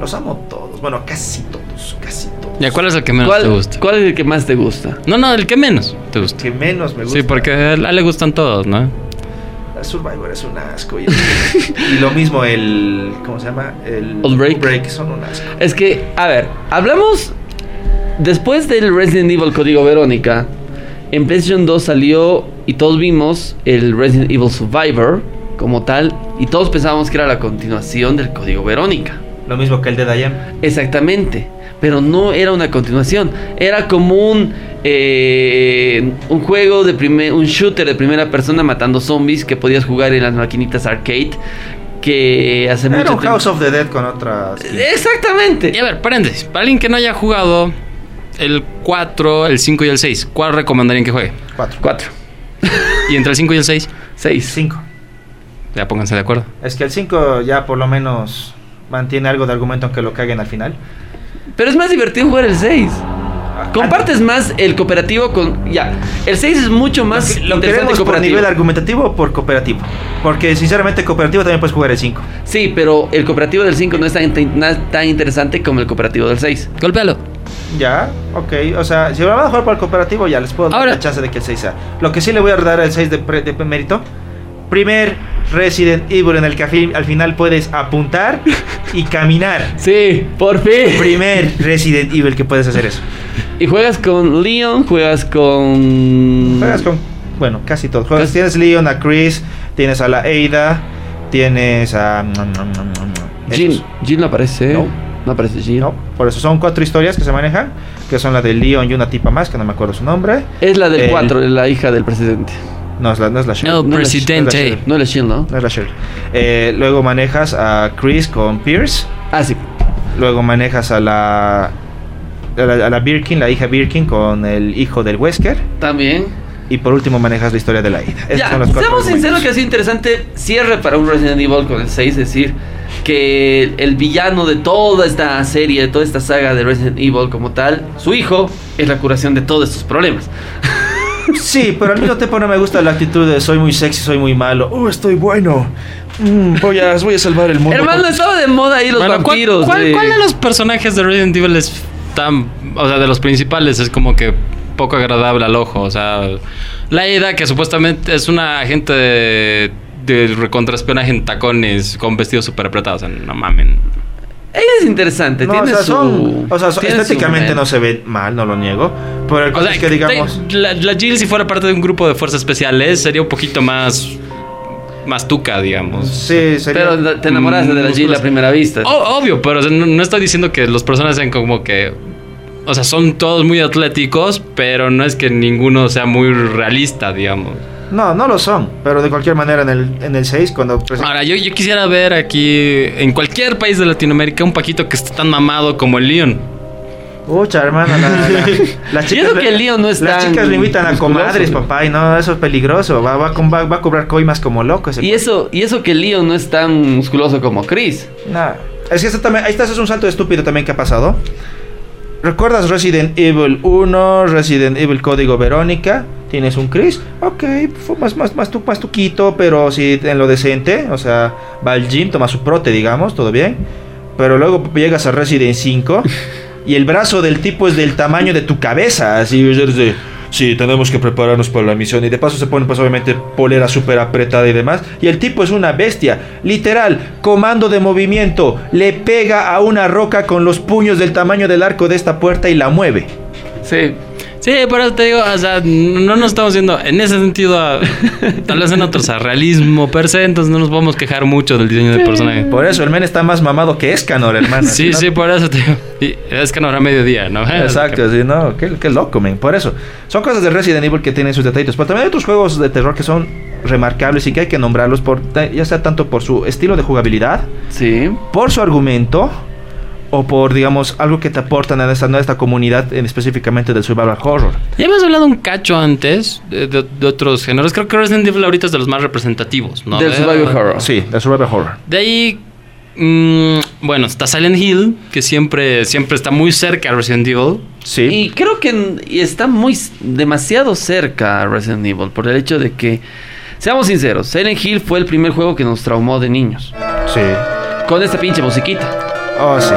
los amo todos. Bueno, casi todos, casi todos. ¿Y a cuál es el que menos te ¿Cuál, gusta? ¿Cuál es el que más te gusta? No, no, el que menos te gusta. Que menos me gusta. Sí, porque a él le gustan todos, ¿no? Survivor es un asco. Y, y lo mismo el. ¿Cómo se llama? El Outbreak. son un asco. Es que, a ver, hablamos después del Resident Evil Código Verónica. En PlayStation 2 salió y todos vimos el Resident Evil Survivor como tal y todos pensábamos que era la continuación del Código Verónica. Lo mismo que el de Dayan. Exactamente, pero no era una continuación, era como un eh, un juego de primer, un shooter de primera persona matando zombies que podías jugar en las maquinitas arcade que hace Era mucho un House of the Dead con otras. Exactamente. Y a ver, paréntesis. Para alguien que no haya jugado el 4, el 5 y el 6, ¿cuál recomendarían que juegue? Cuatro. Cuatro. Y entre el 5 y el 6, Seis. Cinco. ya pónganse de acuerdo. Es que el 5 ya por lo menos mantiene algo de argumento aunque lo caguen al final. Pero es más divertido jugar el 6. Compartes más el cooperativo con. Ya. El 6 es mucho más Lo interesante queremos por cooperativo. nivel argumentativo o por cooperativo. Porque sinceramente cooperativo también puedes jugar el 5. Sí, pero el cooperativo del 5 no es tan, tan interesante como el cooperativo del 6. Golpéalo. Ya, ok. O sea, si van a jugar por el cooperativo, ya les puedo dar Ahora- la chance de que el 6 sea. Lo que sí le voy a dar al 6 de, pre- de mérito. Primer Resident Evil en el que al final puedes apuntar y caminar. Sí, por fin. Primer Resident Evil que puedes hacer eso. Y juegas con Leon, juegas con. Juegas con, bueno, casi todo. Juegas- Casi- tienes Leon, a Chris, tienes a la Ada, tienes a... Esos. Jean no aparece. No. No aparece Jean. No, por eso son cuatro historias que se manejan, que son la de Leon y una tipa más, que no me acuerdo su nombre. Es la del El- 4, la hija del presidente. No, es la, no es la Cheryl. No, No, la- presidente. No es la Shield, ¿no? No es la Cheryl. Eh, luego manejas a Chris con Pierce. Ah, sí. Luego manejas a la, a la, a la Birkin, la hija Birkin con el hijo del Wesker. También. Y por último manejas la historia de la Ida. Ya, seamos sinceros que ha sido interesante cierre para un Resident Evil con el 6, es decir, que el villano de toda esta serie, de toda esta saga de Resident Evil como tal, su hijo, es la curación de todos estos problemas. Sí, pero al mismo tiempo no me gusta la actitud de soy muy sexy, soy muy malo. Oh, estoy bueno. Mm, voy, a, voy a salvar el mundo. Hermano, estaba de moda ahí los Bueno, ¿cuál- vampiros. ¿cuál, de- cuál de los personajes de Resident Evil es tan. O sea, de los principales es como que poco agradable al ojo? O sea, la Ida, que supuestamente es una agente de, de recontraespionaje en tacones con vestidos súper apretados. O sea, no mamen. Ella es interesante, No, tiene o sea, su... son, o sea, estéticamente no se ve mal, no lo niego. Pero el O sea, es que digamos... te- la, la Jill, si fuera parte de un grupo de fuerzas especiales, sería un poquito más. Más tuca, digamos. Sí, sería... Pero te enamoraste de la Jill a primera vista. O- obvio, pero no, no estoy diciendo que los personajes sean como que. O sea, son todos muy atléticos, pero no es que ninguno sea muy realista, digamos. No, no lo son. Pero de cualquier manera en el, en el 6, cuando... presen- Ahora, yo, yo quisiera ver aquí, en cualquier país de Latinoamérica, un Paquito que esté tan mamado como el Leon. Pucha, hermano, la, la- las Y eso le- que el no es Las chicas le invitan a comadres, ¿no? papá, y no, eso es peligroso. Va, va, a com- va- va a cobrar coimas como loco ese Y eso, y eso que Leon no es tan musculoso como Chris. Nah. Es que eso también, ahí está, eso es un salto estúpido también que ha pasado. ¿Recuerdas Resident Evil 1, Resident Evil Código Verónica? Tienes un Chris, ok, más, más, más, tu, más tuquito, pero sí en lo decente. O sea, va al gym, toma su prote, digamos, todo bien. Pero luego llegas a Resident 5 y el brazo del tipo es del tamaño de tu cabeza. Así, es de, sí, tenemos que prepararnos para la misión. Y de paso se pone, pues obviamente, polera súper apretada y demás. Y el tipo es una bestia. Literal, comando de movimiento. Le pega a una roca con los puños del tamaño del arco de esta puerta y la mueve. Sí. Sí, por eso te digo, o sea, no nos estamos yendo en ese sentido a, tal vez en otros a realismo per se, entonces no nos podemos quejar mucho del diseño del personaje. Por eso el men está más mamado que Escanor, hermano. Sí, ¿no? sí, por eso te digo. Y es que no era mediodía, ¿no? Exacto, sí, no, qué, qué loco, men. Por eso, son cosas de Resident Evil que tienen sus detallitos. Pero también hay otros juegos de terror que son remarcables y que hay que nombrarlos, por, ya sea tanto por su estilo de jugabilidad, Sí. por su argumento, o por, digamos, algo que te aportan a esta, a esta comunidad, en, específicamente del survival horror. Ya hemos hablado un cacho antes de, de- de otros géneros. Creo que Resident Evil ahorita es de los más representativos, ¿no? Del De- survival horror. Sí, del survival horror. De ahí, mm, bueno, está Silent Hill, que siempre, siempre está muy cerca a Resident Evil. Sí. Y creo que está muy demasiado cerca a Resident Evil por el hecho de que, seamos sinceros, Silent Hill fue el primer juego que nos traumó de niños. Sí. Con esta pinche musiquita. Oh, sí.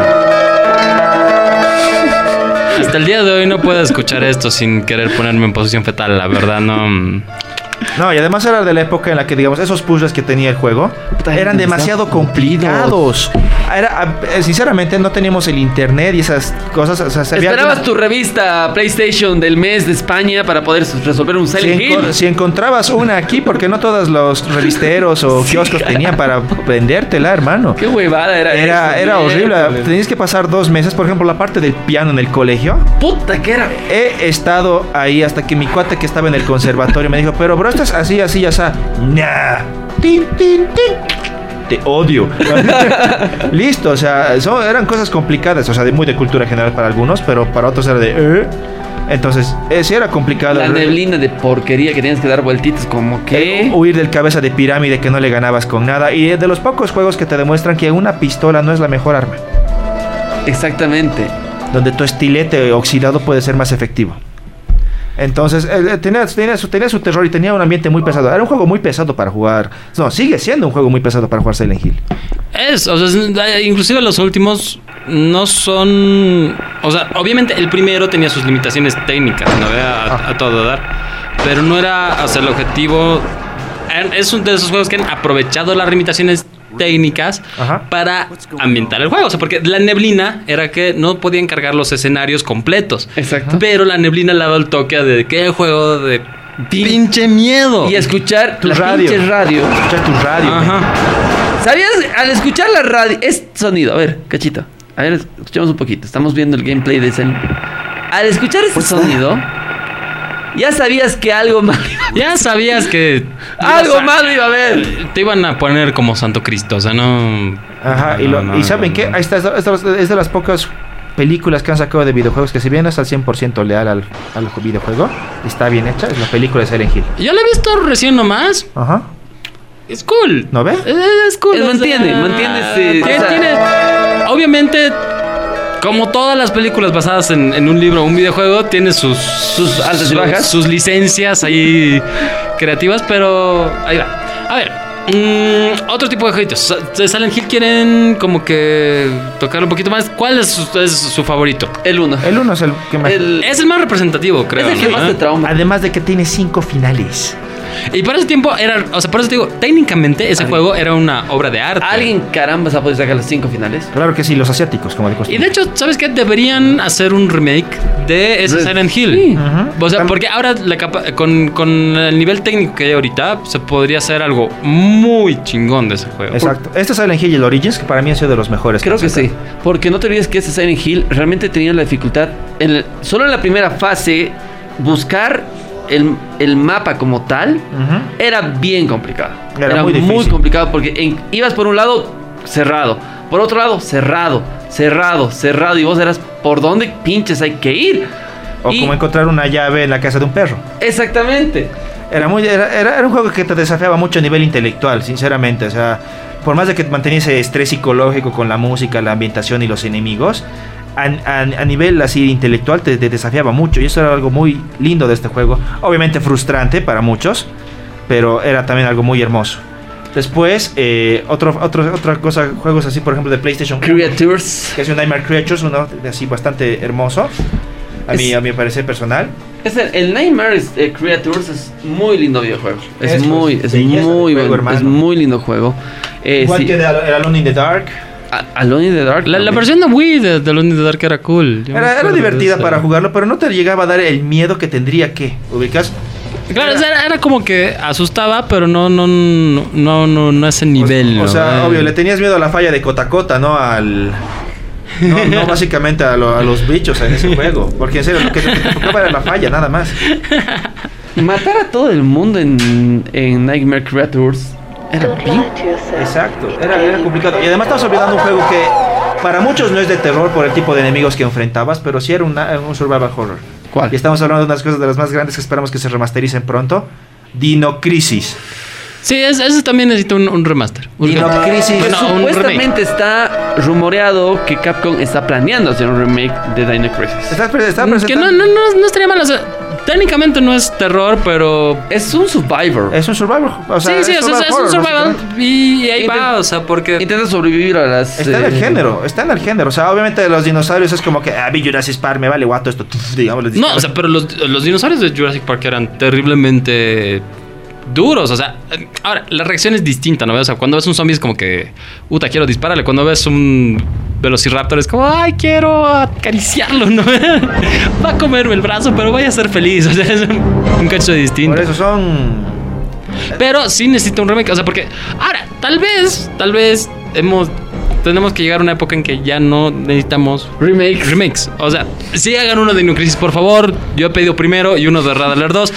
Hasta el día de hoy no puedo escuchar esto sin querer ponerme en posición fetal, la verdad, no. No, y además era de la época en la que, digamos, esos puzzles que tenía el juego eran demasiado complicados. Era, eh, sinceramente, no teníamos el internet y esas cosas. O sea, Esperabas tu revista PlayStation del mes de España para poder resolver un Si, Silent enco- Hill. si encontrabas una aquí, porque no todos los revisteros o kioscos tenían para vendértela, hermano. Qué huevada era Era, eso, era horrible. Tenías que pasar dos meses, por ejemplo, la parte del piano en el colegio. Puta que era. He estado ahí hasta que mi cuate que estaba en el conservatorio me dijo, pero bro, esto es así, así, ya está. Nah. Tin, tin, tin. Te odio. Listo, o sea, son- eran cosas complicadas, o sea, de muy de cultura general para algunos, pero para otros era de... "Eh". Entonces, eh, sí era complicado. La neblina de porquería que tienes que dar vueltitas como Eh, que... huir del cabeza de pirámide que no le ganabas con nada. Y de los pocos juegos que te demuestran que una pistola no es la mejor arma. Exactamente. donde tu estilete oxidado puede ser más efectivo. Entonces, eh, tenía, tenía, su, tenía su terror y tenía un ambiente muy pesado. Era un juego muy pesado para jugar. No, sigue siendo un juego muy pesado para jugar Silent Hill. Es, o sea, es- inclusive los últimos no son... O sea, obviamente el primero tenía sus limitaciones técnicas, ¿no? A, a todo dar. Pero no era, o sea, el objetivo... Es uno de esos juegos que han aprovechado las limitaciones técnicas Ajá. para ambientar el juego. O sea, porque la neblina era que no podían cargar los escenarios completos. Exacto. Pero la neblina le daba el toque de que juego de pinche miedo. Y escuchar Tu la radio. pinche radio. Escuchar tu radio. Ajá. ¿Sabías? Al escuchar la radio, este sonido, a ver, cachito. A ver, escuchamos un poquito. Estamos viendo el gameplay de ese. Al escuchar este sonido, ya sabías que algo malo. Ya sabías que. Algo sea, malo iba a haber. Te iban a poner como Santo Cristo, o sea, no. Ajá, y, lo- no, y ¿saben no, qué? no. Ahí está, es de, las- es de las pocas películas que han sacado de videojuegos que si bien es al 100% leal al, al videojuego, está bien hecha, es la película de Silent Hill. Yo la he visto recién nomás. Ajá. Es cool. ¿No ve? Es, es cool. Eh, o mantiene, sea, mantiene ese- tiene- o sea- tiene- obviamente, como todas las películas basadas en, en un libro o un videojuego, tiene sus, sus altas y bajas. Sus licencias ahí creativas, pero ahí va. A ver. mm, otro tipo de jueguitos. Silent Hill quieren como que tocar un poquito más. ¿Cuál es su, es su favorito? El uno. El uno es el que más... El- Es el más representativo, creo. es el que ¿no? más te trauma. Además de que tiene cinco finales. Y para ese tiempo era, o sea, por eso te digo, técnicamente ese juego era una obra de arte. Alguien caramba se ha podido sacar los cinco finales. Claro que sí, los asiáticos, como de Y costumbre. de hecho, ¿sabes qué? Deberían hacer un remake de ese Silent Hill. Sí. O sea, porque ahora la capa- con, con el nivel técnico que hay ahorita, se podría hacer algo muy chingón de ese juego. Exacto. Este Silent Hill y el Origins, que para mí ha sido de los mejores. Creo que sí. Porque no te olvides que ese Silent Hill realmente tenía la dificultad. En el- solo en la primera fase, buscar el, el mapa como tal era bien complicado. Era muy difícil. complicado porque en- ibas por un lado cerrado, por otro lado cerrado, cerrado, cerrado. Y vos eras por dónde pinches hay que ir. O Y- como encontrar una llave en la casa de un perro. Exactamente. Era, muy, era, era- era un juego que te desafiaba mucho a nivel intelectual, sinceramente. O sea, por más de que mantenía ese estrés psicológico con la música, la ambientación y los enemigos, a, a- a nivel así intelectual te, te desafiaba mucho. Y eso era algo muy lindo de este juego. Obviamente frustrante para muchos, pero era también algo muy hermoso. Después, eh, otro, otro, otra cosa, juegos así, por ejemplo, de PlayStation 1, Creatures. que es un Nightmare Creatures, uno de así bastante hermoso. A mí, Es- a mi parecer personal. Es el, el Nightmare eh, Creatures es muy lindo videojuego. Es, Es, muy, pues, es muy juego. Es muy lindo juego. Eh, Igual sí. que el Alone in the Dark. A- Alone in the Dark. La, versión de Wii de, de Alone in the Dark era cool. Yo Era, divertida para jugarlo, pero no te llegaba a dar el miedo que tendría que. ¿Ubicas? Claro, era, era como que asustaba, pero no, no, no, no, no, no a ese nivel. O, o sea, ¿no? obvio, le tenías miedo a la falla de Cotacota, ¿no? Al. No, no básicamente a, lo- a los bichos en ese juego. Porque en serio, lo que te tocaba era la falla, nada más. Matar a todo el mundo en, en Nightmare Creatures era bien. Exacto, era, era complicado. Y además estamos olvidando un juego que para muchos no es de terror por el tipo de enemigos que enfrentabas, pero sí era una- un survival horror. ¿Cuál? Y estamos hablando de unas cosas de las más grandes que esperamos que se remastericen pronto. Dino Crisis. Sí, es- ese también necesita un, un remaster. Un- Dino Crisis. Bueno. Supuestamente está rumoreado que Capcom está planeando hacer un remake de Dino Crisis. Está, está Que no, presentando- no, no, no estaría mal. O sea, técnicamente no es terror, pero. Es un survivor. Es un survival. O sea, sí, sí, o sea, es un horror, survival. básicamente. Y ahí Intent- va, o sea, porque. Intenta sobrevivir a las. Está en el eh, género, está en el género. O sea, obviamente los dinosaurios es como que, ah, vi Jurassic Park, me vale guato esto, digamos. les No, o sea, pero los, los dinosaurios de Jurassic Park eran terriblemente duros. O sea, ahora, la reacción es distinta, ¿no? O sea, cuando ves un zombie es como que, puta, quiero dispararle. Cuando ves un velociraptor es como, ay, quiero acariciarlo, ¿no? Va a comerme el brazo, pero vaya a ser feliz. O sea, es un, cacho distinto. Por eso son. Pero sí necesita un remake. O sea, porque ahora, tal vez, tal vez hemos. Tenemos que llegar a una época en que ya no necesitamos Remakes. remakes. O sea, si hagan uno de Dino Crisis, por favor. Yo he pedido primero y uno de Red Alert 2.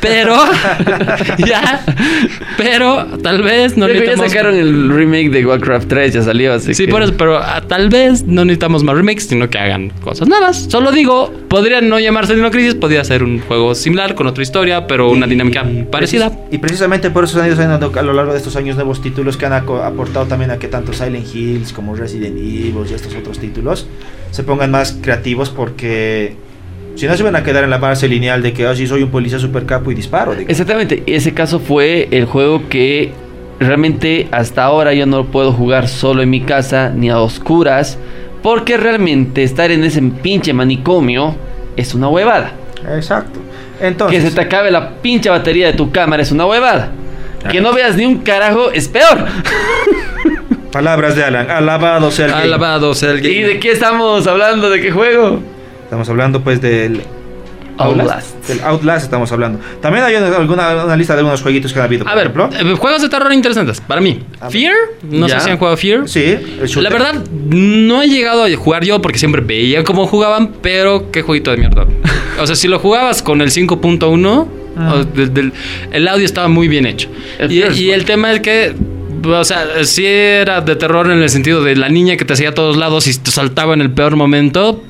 Pero, ya, pero tal vez no ya necesitamos... sacaron el remake de Warcraft 3, ya salió, así Sí, que- por eso, pero ah, tal vez no necesitamos más remakes, sino que hagan cosas nuevas. Solo digo, podrían no llamarse Dino Crisis, podría ser un juego similar, con otra historia, pero una Y- dinámica y parecida. Y precisamente por eso han ido saliendo a lo largo de estos años nuevos títulos que han aportado también a que tanto Silent Hills como Resident Evil y estos otros títulos se pongan más creativos porque si no se van a quedar en la base lineal de que oh, sí soy un policía super capo y disparo. digo. Exactamente, ese caso fue el juego que realmente hasta ahora yo no lo puedo jugar solo en mi casa ni a oscuras, porque realmente estar en ese pinche manicomio es una huevada. Exacto. Que Entonces, se te acabe la pinche batería de tu cámara es una huevada. Que no veas ni un carajo es peor. palabras de Alan, alabado sea el game. Alabado sea el ¿Y de qué estamos hablando? ¿De qué juego? Estamos hablando pues del Outlast. Del Outlast estamos hablando. También hay una, alguna, una lista de algunos jueguitos que han habido. A ver, ejemplo. eh, juegos de terror interesantes para mí. Fear, no Ya. sé si han jugado Fear. Sí. La verdad, no he llegado a jugar yo porque siempre veía cómo jugaban, pero qué jueguito de mierda. O sea, si lo jugabas con el 5.1, Ah. el audio estaba muy bien hecho. El Y, el tema es que, o sea, sí era de terror en el sentido de la niña que te hacía a todos lados y te saltaba en el peor momento.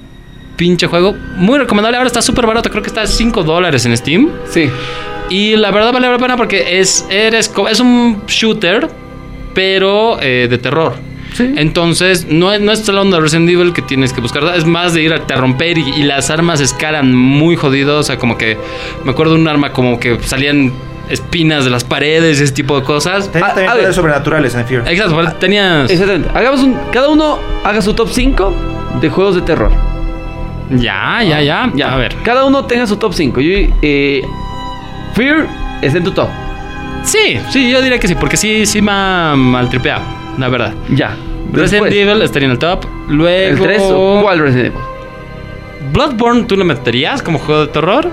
Pinche juego, muy recomendable. Ahora está súper barato, creo que está a 5 dólares en Steam. Sí. Y la verdad vale la pena porque es, eres, es un shooter, pero eh, de terror. Sí. Entonces, no es, no es la onda de Resident Evil que tienes que buscar. Es más de ir a te romper y, y las armas escalan muy jodido. O sea, como que me acuerdo de un arma como que salían espinas de las paredes, ese tipo de cosas. Tenés Ah, también a poderes ver. sobrenaturales en Fear. Exacto, tenías. Exactamente. Hagamos un. Cada uno haga su top 5 de juegos de terror. Ya, ya, ya. Ya, A ver. Cada uno tenga su top 5. Yo, eh, Fear es en tu top. Sí, sí, yo diría que sí, porque sí, sí me ha maltripeado, la verdad. Ya. Resident Después, Evil estaría en el top. Luego. el 3. ¿Cuál Resident Evil? Bloodborne, ¿tú lo meterías como juego de terror?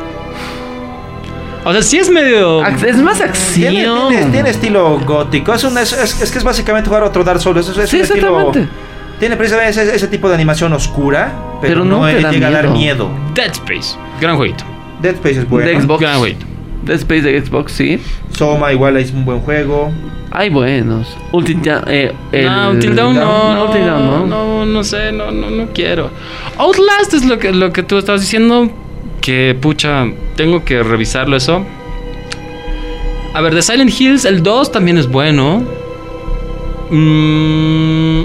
O sea, sí es medio. Es más acción. tiene- tiene estilo gótico. Es, un- es, es- es que es básicamente jugar otro Dark Souls. Es, es Sí, un estilo. exactamente. Tiene precisamente ese, ese tipo de animación oscura, pero, Pero no, no te da llega a dar miedo. miedo. Dead Space. Gran jueguito. Dead Space es bueno. De Xbox. Gran jueguito. Dead Space de Xbox, sí. Soma igual es un buen juego. Hay buenos. Until Dawn, eh, el- no, Until Dawn no. No, Until no. no, no sé, no, no, no quiero. Outlast es lo que, lo que tú estabas diciendo. Que pucha, tengo que revisarlo eso. A ver, de Silent Hills, el 2 también es bueno. Mm,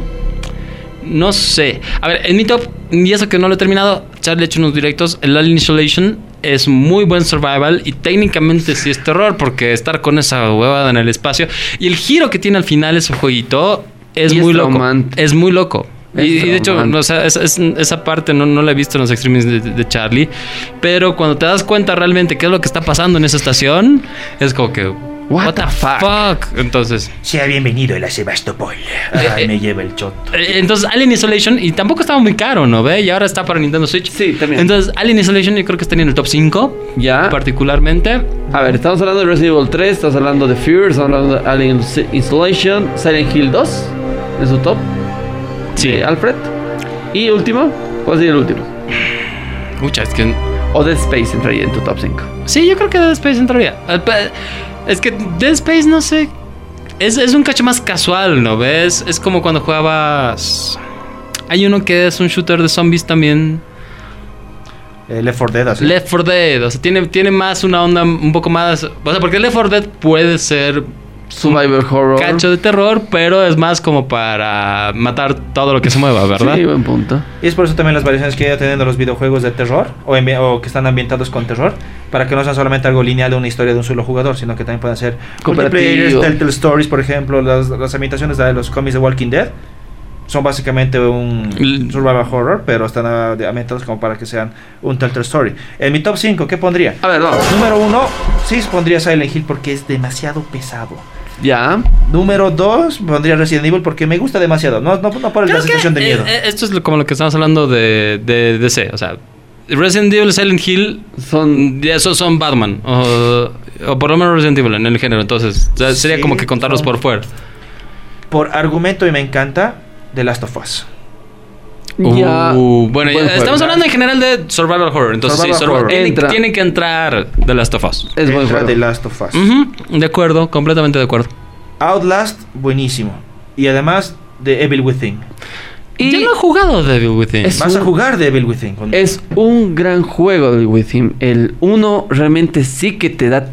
no sé. A ver, en mi top, y eso que no lo he terminado, Charlie ha hecho unos directos. El Alien Isolation es muy buen survival y técnicamente sí es terror porque estar con esa huevada en el espacio. Y el giro que tiene al final ese jueguito es muy loco. Es muy loco. Y, y de hecho, traumante. o sea, esa, es- esa parte no, no la he visto en los de, de Charlie. Pero cuando te das cuenta realmente qué es lo que está pasando en esa estación, es como que. What the fuck? Entonces. Sea bienvenido el a Sebastopol. Ay, me lleva el choto. eh, Entonces, Alien Isolation, y tampoco estaba muy caro, ¿no ve? Y ahora está para Nintendo Switch. Sí, también. Entonces, Alien Isolation yo creo que estaría en el top 5, Ya. particularmente. A ver, estamos hablando de Resident Evil 3, estamos hablando de Fear, estamos hablando de Alien Installation, Silent Hill 2, en su top. Sí. Alfred. Y último, ¿cuál sería el último? Mucha, es que. O Dead Space entraría en tu top 5. Sí, yo creo que Dead Space entraría. Pe- Es que Dead Space, no sé. Es, es un cacho más casual, ¿no ves? Es como cuando jugabas. Hay uno que es un shooter de zombies también. Eh, Left 4 Dead, así. Left 4 Dead. O sea, tiene, tiene más una onda un poco más. O sea, porque Left 4 Dead puede ser Survivor Horror. cacho de terror, pero es más como para matar todo lo que se mueva, ¿verdad? Sí, buen punto. Y es por eso también las variaciones que ya teniendo los videojuegos de terror o, que están ambientados con terror, para que no sean solamente algo lineal de una historia de un solo jugador, sino que también puedan ser Cooperativo. multiplayers, Telltale Stories, por ejemplo, las, las ambientaciones de los cómics de Walking Dead. Son básicamente un L- survival horror, pero están ah, de- ambientados como para que sean un Telltale Story. En mi top 5, ¿qué pondría? A ver, vamos. Número 1, sí pondría Silent Hill porque es demasiado pesado. Ya. Número 2, pondría Resident Evil porque me gusta demasiado. No, no, no por la Creo sensación de miedo. eh, eh, esto es como lo que estamos hablando de, de DC. O sea, Resident Evil, Silent Hill Son. Ya, Esos son Batman. O, o por lo menos Resident Evil en el género. Entonces, o sea, sería Sí, como que contarlos son- por fuera. Por argumento y me encanta The Last of Us. Ya. Uh, bueno, ya estamos hablando en general de survival horror. Entonces, Survival sí, survi- horror. Tiene, Entra. tiene que entrar The Last of Us. Es buen Entra juego. The Last of Us. De acuerdo, completamente de acuerdo. Outlast, buenísimo. Y además, The Evil Within. Y Yo no he jugado Devil Within. Es- Vas a jugar The Evil Within. con- Es un gran juego de With Him. El 1 realmente sí que te da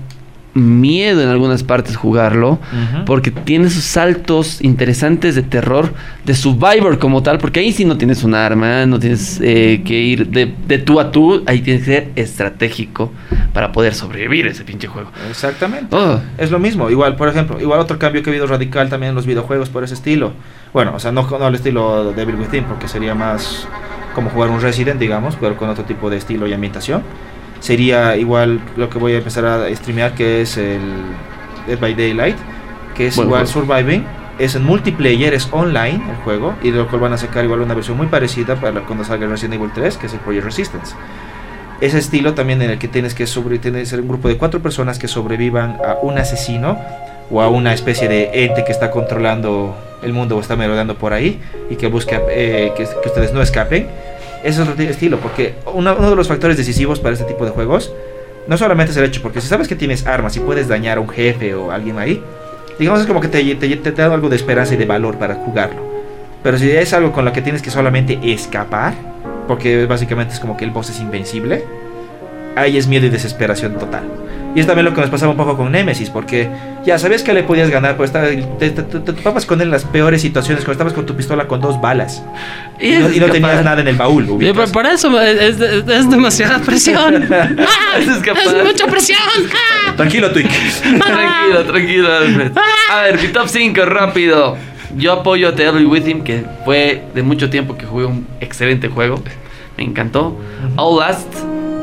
miedo en algunas partes jugarlo. Porque tiene sus saltos interesantes de terror, de Survivor como tal. Porque ahí sí no tienes un arma, no tienes eh, que ir de, de tú a tú. Ahí tienes que ser estratégico para poder sobrevivir ese pinche juego. Exactamente. Oh, Es lo mismo, igual, por ejemplo, igual otro cambio que ha habido radical también en los videojuegos por ese estilo. Bueno, o sea, no, no al estilo Devil Within, porque sería más como jugar un Resident, digamos, pero con otro tipo de estilo y ambientación. Sería igual lo que voy a empezar a streamear, que es el Dead by Daylight, que es Buen igual juego. Surviving. Es en multiplayer, es online el juego, y de lo cual van a sacar igual una versión muy parecida para cuando salga Resident Evil 3, que es el Project Resistance ese estilo también en el que tienes que sobre, tienes que ser un grupo de cuatro personas que sobrevivan a un asesino o a una especie de ente que está controlando el mundo o está merodeando por ahí y que busca eh, que, que ustedes no escapen. Ese es otro estilo, porque uno, de los factores decisivos para este tipo de juegos no solamente es el hecho, porque si sabes que tienes armas y puedes dañar a un jefe o alguien ahí, digamos es como que te, te, te da algo de esperanza y de valor para jugarlo. Pero si es algo con lo que tienes que solamente escapar, porque básicamente es como que el boss es invencible, ahí es miedo y desesperación total. Y es también lo que nos pasaba un poco con Nemesis, porque ya sabías que le podías ganar, pues te, te, te- te topabas con él en las peores situaciones, cuando estabas con tu pistola con dos balas y, no, y no tenías nada en el baúl. Pero para eso es, es- es demasiada presión. ¡Ah! Es es mucha presión. ¡Ah! Tranquilo, Twig. Tranquilo, tranquilo, Alfred. A ver, mi top 5 rápido. Yo apoyo a The Devil With Him, que fue de mucho tiempo que jugué un excelente juego. Me encantó. Outlast,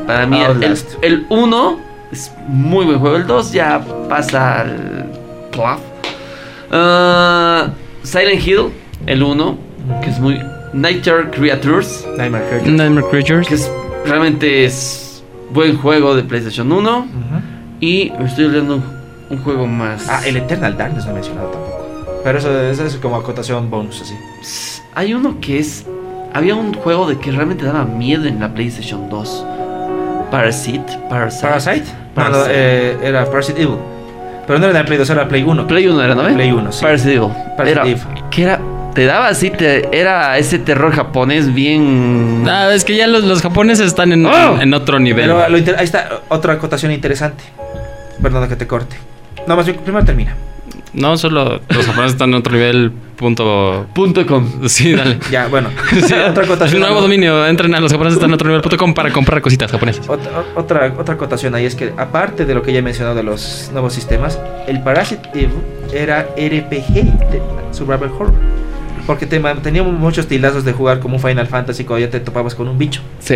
para mí, el- Outlast. el 1 es muy buen juego. El 2 ya pasa al plaf. Ah, Silent Hill, el 1, que es muy. Nightmare Creatures, Nightmare Creatures. Nightmare Creatures. que es, realmente es buen juego de PlayStation 1. Ujú. Y me estoy olvidando un, un juego más. Ah, el Eternal Darkness no he mencionado tampoco. Pero eso, eso es como acotación bonus, así. Hay uno que es. Había un juego de que realmente daba miedo en la PlayStation 2. Parasite. Parasite. ¿Parasite? No, no, eh, era Parasite Evil. Pero no era de Play 2, era Play 1. Play 1 era, ¿no? Play 1, sí. Parasite Evil. Parasite era. Que era. Te daba así, te, era ese terror japonés bien. Ah, es que ya los, los japoneses están en, ¡Oh! en otro nivel. Pero lo inter- ahí está otra acotación interesante. Perdona que te corte. No, más bien, primero termina. No, solo los japoneses están en otro nivel. Punto. Punto com. Sí, dale. Ya, bueno. Sí, otra el acotación. nuevo dominio. Entren a los japoneses están en otro nivel.com para comprar cositas japonesas. Otra, otra, otra acotación ahí es que, aparte de lo que ya he mencionado de los nuevos sistemas, el Parasite Eve era RPG, de Survival Horror. Porque te, teníamos muchos tilazos de jugar como un Final Fantasy cuando ya te topabas con un bicho. Sí.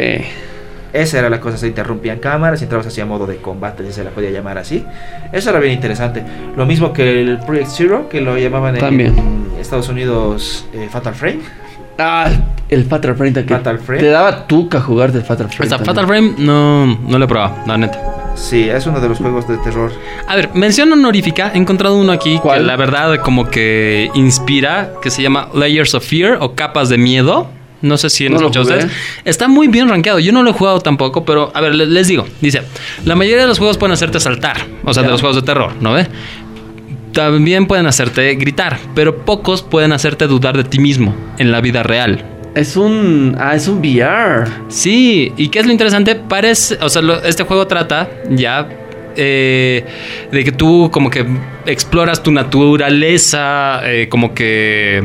Esa era la cosa, se interrumpían cámaras y entrabas hacia modo de combate, si se la podía llamar así. Eso era bien interesante. Lo mismo que el Project Zero, que lo llamaban en, También. en Estados Unidos eh, Fatal Frame. Ah, el Fatal Frame. que Fatal Frame. Te daba tuca jugar del Fatal Frame. Hasta también. Fatal Frame no, no lo he probado, la neta. Sí, es uno de los juegos de terror. A ver, mención honorífica. He encontrado uno aquí ¿Cuál? que la verdad como que inspira, que se llama Layers of Fear o Capas de Miedo. No sé si han No escuchado ustedes. Está muy bien rankeado. Yo no lo he jugado tampoco, pero a ver, le- les digo. Dice, la mayoría de los juegos pueden hacerte saltar. O sea, de los juegos de terror, ¿no ve? También pueden hacerte gritar, pero pocos pueden hacerte dudar de ti mismo en la vida real. Es un. Ah, es un VR. Sí, y qué es lo interesante, parece, o sea, lo- este juego trata ya eh, de que tú como que exploras tu naturaleza, eh, como que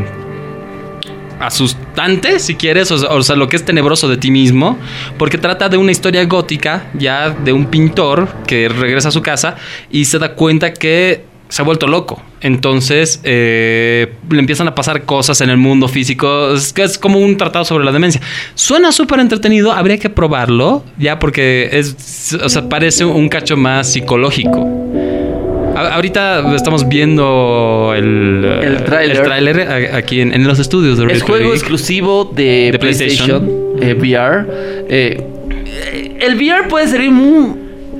asustante, si quieres, o sea, lo que es tenebroso de ti mismo, porque trata de una historia gótica, ya de un pintor que regresa a su casa y se da cuenta que se ha vuelto loco. Entonces eh, le empiezan a pasar cosas en el mundo físico. Es que es como un tratado sobre la demencia. Suena súper entretenido, habría que probarlo, ya porque es, o sea, parece un cacho más psicológico. A- ahorita estamos viendo el, El tráiler. tráiler a- aquí en, en los estudios de Es juego exclusivo de, De PlayStation. PlayStation, eh, VR. Eh, eh, el VR puede servir muy.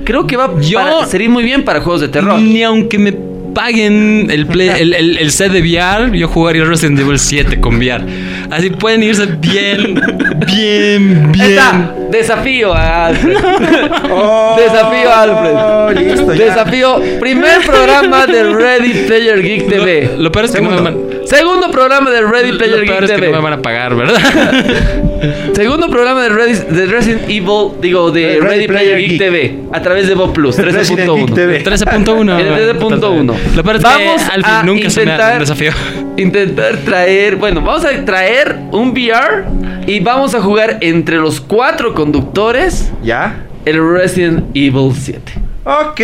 Creo que va Yo- a servir muy bien para juegos de terror. Ni aunque me paguen el, play- el, el- el set de VR, yo jugaría Resident Evil 7 con VR. Así pueden irse bien, bien, Está, bien. desafío a Alfred. Oh, Desafío a Alfred. Listo. Desafío, primer programa de Ready Player Geek TV. Lo, lo peor es que no me Segundo. programa de Ready lo Player Geek es que TV. no me van a pagar, ¿verdad? Segundo programa de, Ready- de Resident Evil, digo, de Ready Ready, Player, Player Geek, Geek. TV, a través de Bob Plus, Resident Geek 13.1. TV. 13.1. En el 13.1. Lo peor es Vamos que al a fin nunca se me ha intentar- desafío. Intentar traer, bueno, vamos a traer un VR y vamos a jugar entre los cuatro conductores ¿Ya? el Resident Evil 7. Ok.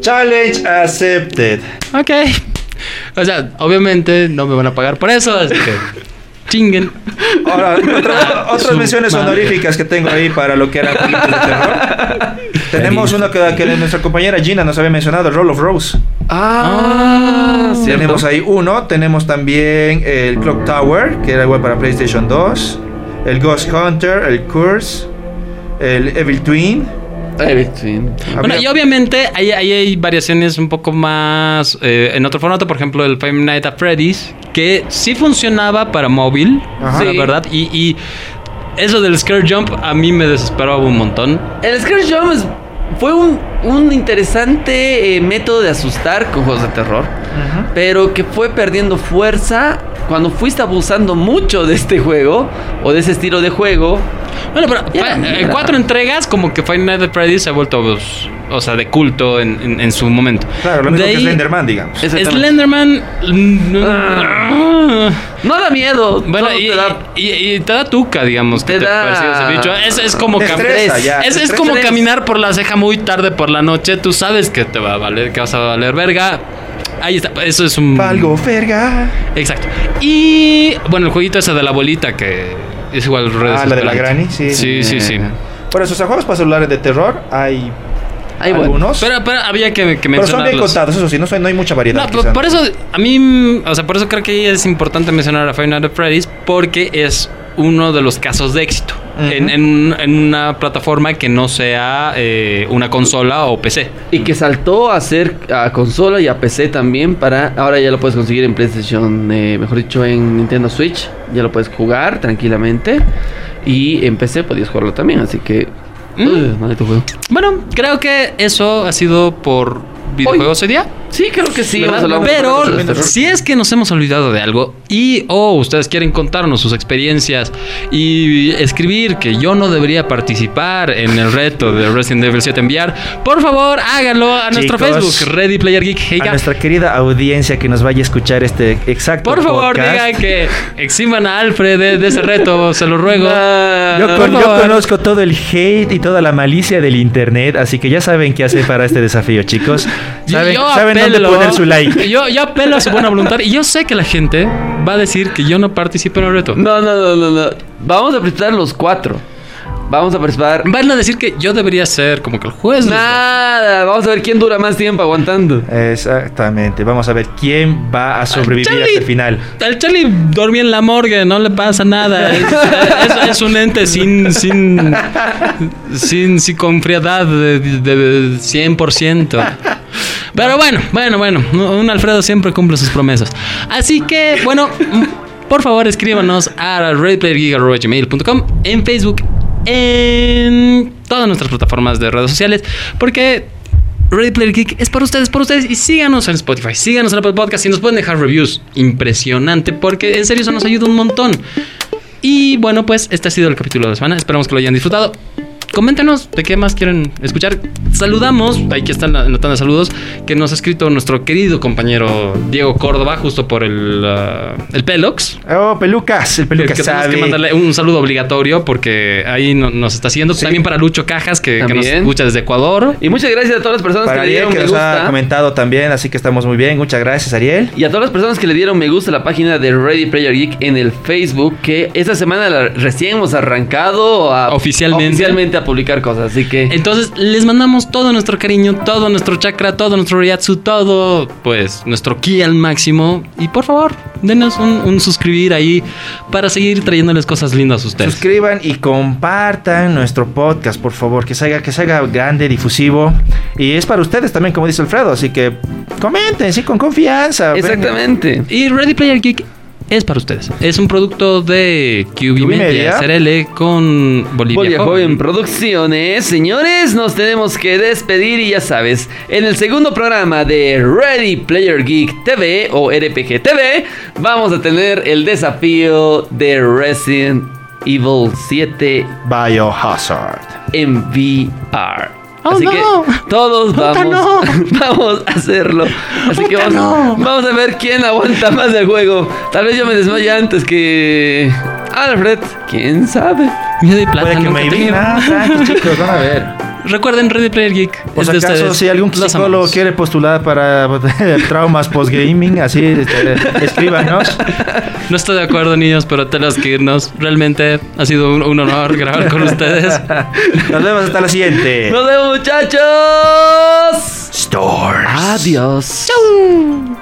Challenge accepted. Ok. O sea, obviamente no me van a pagar por eso, así que chinguen. Ahora, otra- otras menciones madre. honoríficas que tengo ahí para lo que era jueguitos de terror. Tenemos uno que, que nuestra compañera Gina nos había mencionado, el Roll of Rose. Ah, Ah. Tenemos ahí uno. Tenemos también el Clock Tower, que era igual para PlayStation 2. El Ghost Hunter, el Curse, el Evil Twin. Sí. Bueno, y obviamente ahí, ahí hay variaciones un poco más eh, en otro formato, por ejemplo, el Five Nights at Freddy's, que sí funcionaba para móvil, Ajá. la Sí. verdad, y, y eso del Scare Jump a mí me desesperaba un montón. El Scare Jump es- fue un, un interesante eh, método de asustar con juegos de terror, pero que fue perdiendo fuerza cuando fuiste abusando mucho de este juego o de ese estilo de juego. Bueno, pero mira. en cuatro entregas, como que Five Nights at Freddy's se ha vuelto, pues, o sea, de culto en, en- en su momento. Claro, lo mismo De que ahí- Slenderman, digamos. Slenderman. mm, Ah. No da miedo. Bueno, y te da- y, y te da tuca, digamos, que Te da- persigue ese bicho. Es, es como cam- estresa, ya. es, es como caminar por la ceja muy tarde por la noche. Tú sabes que te va a valer, que vas a valer verga. Ahí está, eso es un. Valgo verga. Exacto. Y bueno, el jueguito ese de la bolita que es igual re Ah, la de la. Granny, sí. Sí, sí, sí. Por eso, o sea, juegos para celulares de terror hay Voy. algunos. Pero, pero había que, que pero son bien mencionarlos. contados, eso sí, no, no hay mucha variedad. No, por, quizá. por eso a mí, o sea, por eso creo que es importante mencionar a Five Nights at Freddy's porque es uno de los casos de éxito en- en una plataforma que no sea eh, una consola o PC. Y que saltó a ser a consola y a PC también para... Ahora ya lo puedes conseguir en PlayStation, eh, mejor dicho, en Nintendo Switch. Ya lo puedes jugar tranquilamente. Y en PC podías jugarlo también, así que... Mm. Maldito juego. Bueno, creo que eso ha sido por videojuegos hoy día. Sí, creo que sí. Pero si es que nos hemos olvidado de algo y o ustedes quieren contarnos sus experiencias y escribir que yo no debería participar en el reto de Resident Evil 7 enviar, por favor háganlo a nuestro Chicos, Facebook, Ready Player Geek. Hey, a nuestra querida audiencia que nos vaya a escuchar este exacto Por favor, podcast. digan que eximan a Alfred de, de ese reto, se lo ruego. Yo, con- conozco todo el hate y toda la malicia del internet, así que ya saben qué hacer para este desafío, chicos. Saben, yo saben dónde apelo- poner su like. Yo, yo apelo a su buena voluntad y yo sé que la gente va a decir que yo no participo en el reto. No, no, no, no, no. Vamos a participar los cuatro. Vamos a participar. Van a decir que yo debería ser como que el juez. Nada, vamos a ver quién dura más tiempo aguantando. Exactamente. Vamos a ver quién va a sobrevivir Charlie. hasta el final. El Charlie dormía en la morgue, no le pasa nada. Es, es- es un ente sin, sin, sin, sin de, de 100%. Pero bueno, bueno, bueno. Un Alfredo siempre cumple sus promesas. Así que, bueno, por favor escríbanos a redplayergeek.com en Facebook, en todas nuestras plataformas de redes sociales, porque Ready Player Geek es para ustedes, por ustedes. Y síganos en Spotify, síganos en Apple Podcast y nos pueden dejar reviews. Impresionante, porque en serio eso nos ayuda un montón. Y bueno, pues este ha sido el capítulo de la semana. Esperamos que lo hayan disfrutado. Coméntenos de qué más quieren escuchar. Saludamos, aquí están la la tanda de saludos, que nos ha escrito nuestro querido compañero Diego Córdoba, justo por el, uh, el Pelox. Oh, pelucas, el Que, pelucas que tenemos sabe. que mandarle un saludo obligatorio porque ahí no- nos está siguiendo. Sí. También para Lucho Cajas, que, que nos escucha desde Ecuador. Y muchas gracias a todas las personas Para que le Ariel, dieron que me nos ha gusta. comentado también, así que estamos muy bien. Muchas gracias, Ariel. Y a todas las personas que le dieron me gusta a la página de Ready Player Geek en el Facebook, que esta semana la- recién hemos arrancado a, Oficialmente. oficialmente a a publicar cosas, así que... Entonces, les mandamos todo nuestro cariño, todo nuestro chakra, todo nuestro Ryatsu, todo, pues, nuestro ki al máximo. Y por favor, denos un, un suscribir ahí para seguir trayéndoles cosas lindas a ustedes. Suscriban y compartan nuestro podcast, por favor, que salga, que salga grande, difusivo. Y es para ustedes también, como dice Alfredo, así que comenten, sí, con confianza. venga. Exactamente. Y Ready Player Geek es para ustedes. Es un producto de QB Media, Media. SRL con Bolivia, Bolivia Joven. Joven Producciones. Señores, nos tenemos que despedir y ya sabes, en el segundo programa de Ready Player Geek TV o RPG TV, vamos a tener el desafío de Resident Evil 7 Biohazard. en VR. Oh, Así no. que todos vamos, no. vamos a hacerlo. Así que vamos, no. vamos a ver quién aguanta más del juego. Tal vez yo me desmaye antes que Alfred. ¿Quién sabe? Miedo y Puede plata. que nunca me lleve. Ah, chicos, van a ver. Recuerden, Ready Player Geek. Por es si de acaso, ustedes. si algún psicólogo quiere postular para traumas post-gaming, así, este, escríbanos. No estoy de acuerdo, niños, pero tenemos que irnos. Realmente ha sido un, un honor grabar con ustedes. Nos vemos hasta la siguiente. Nos vemos muchachos. Stores. Adiós. Chau.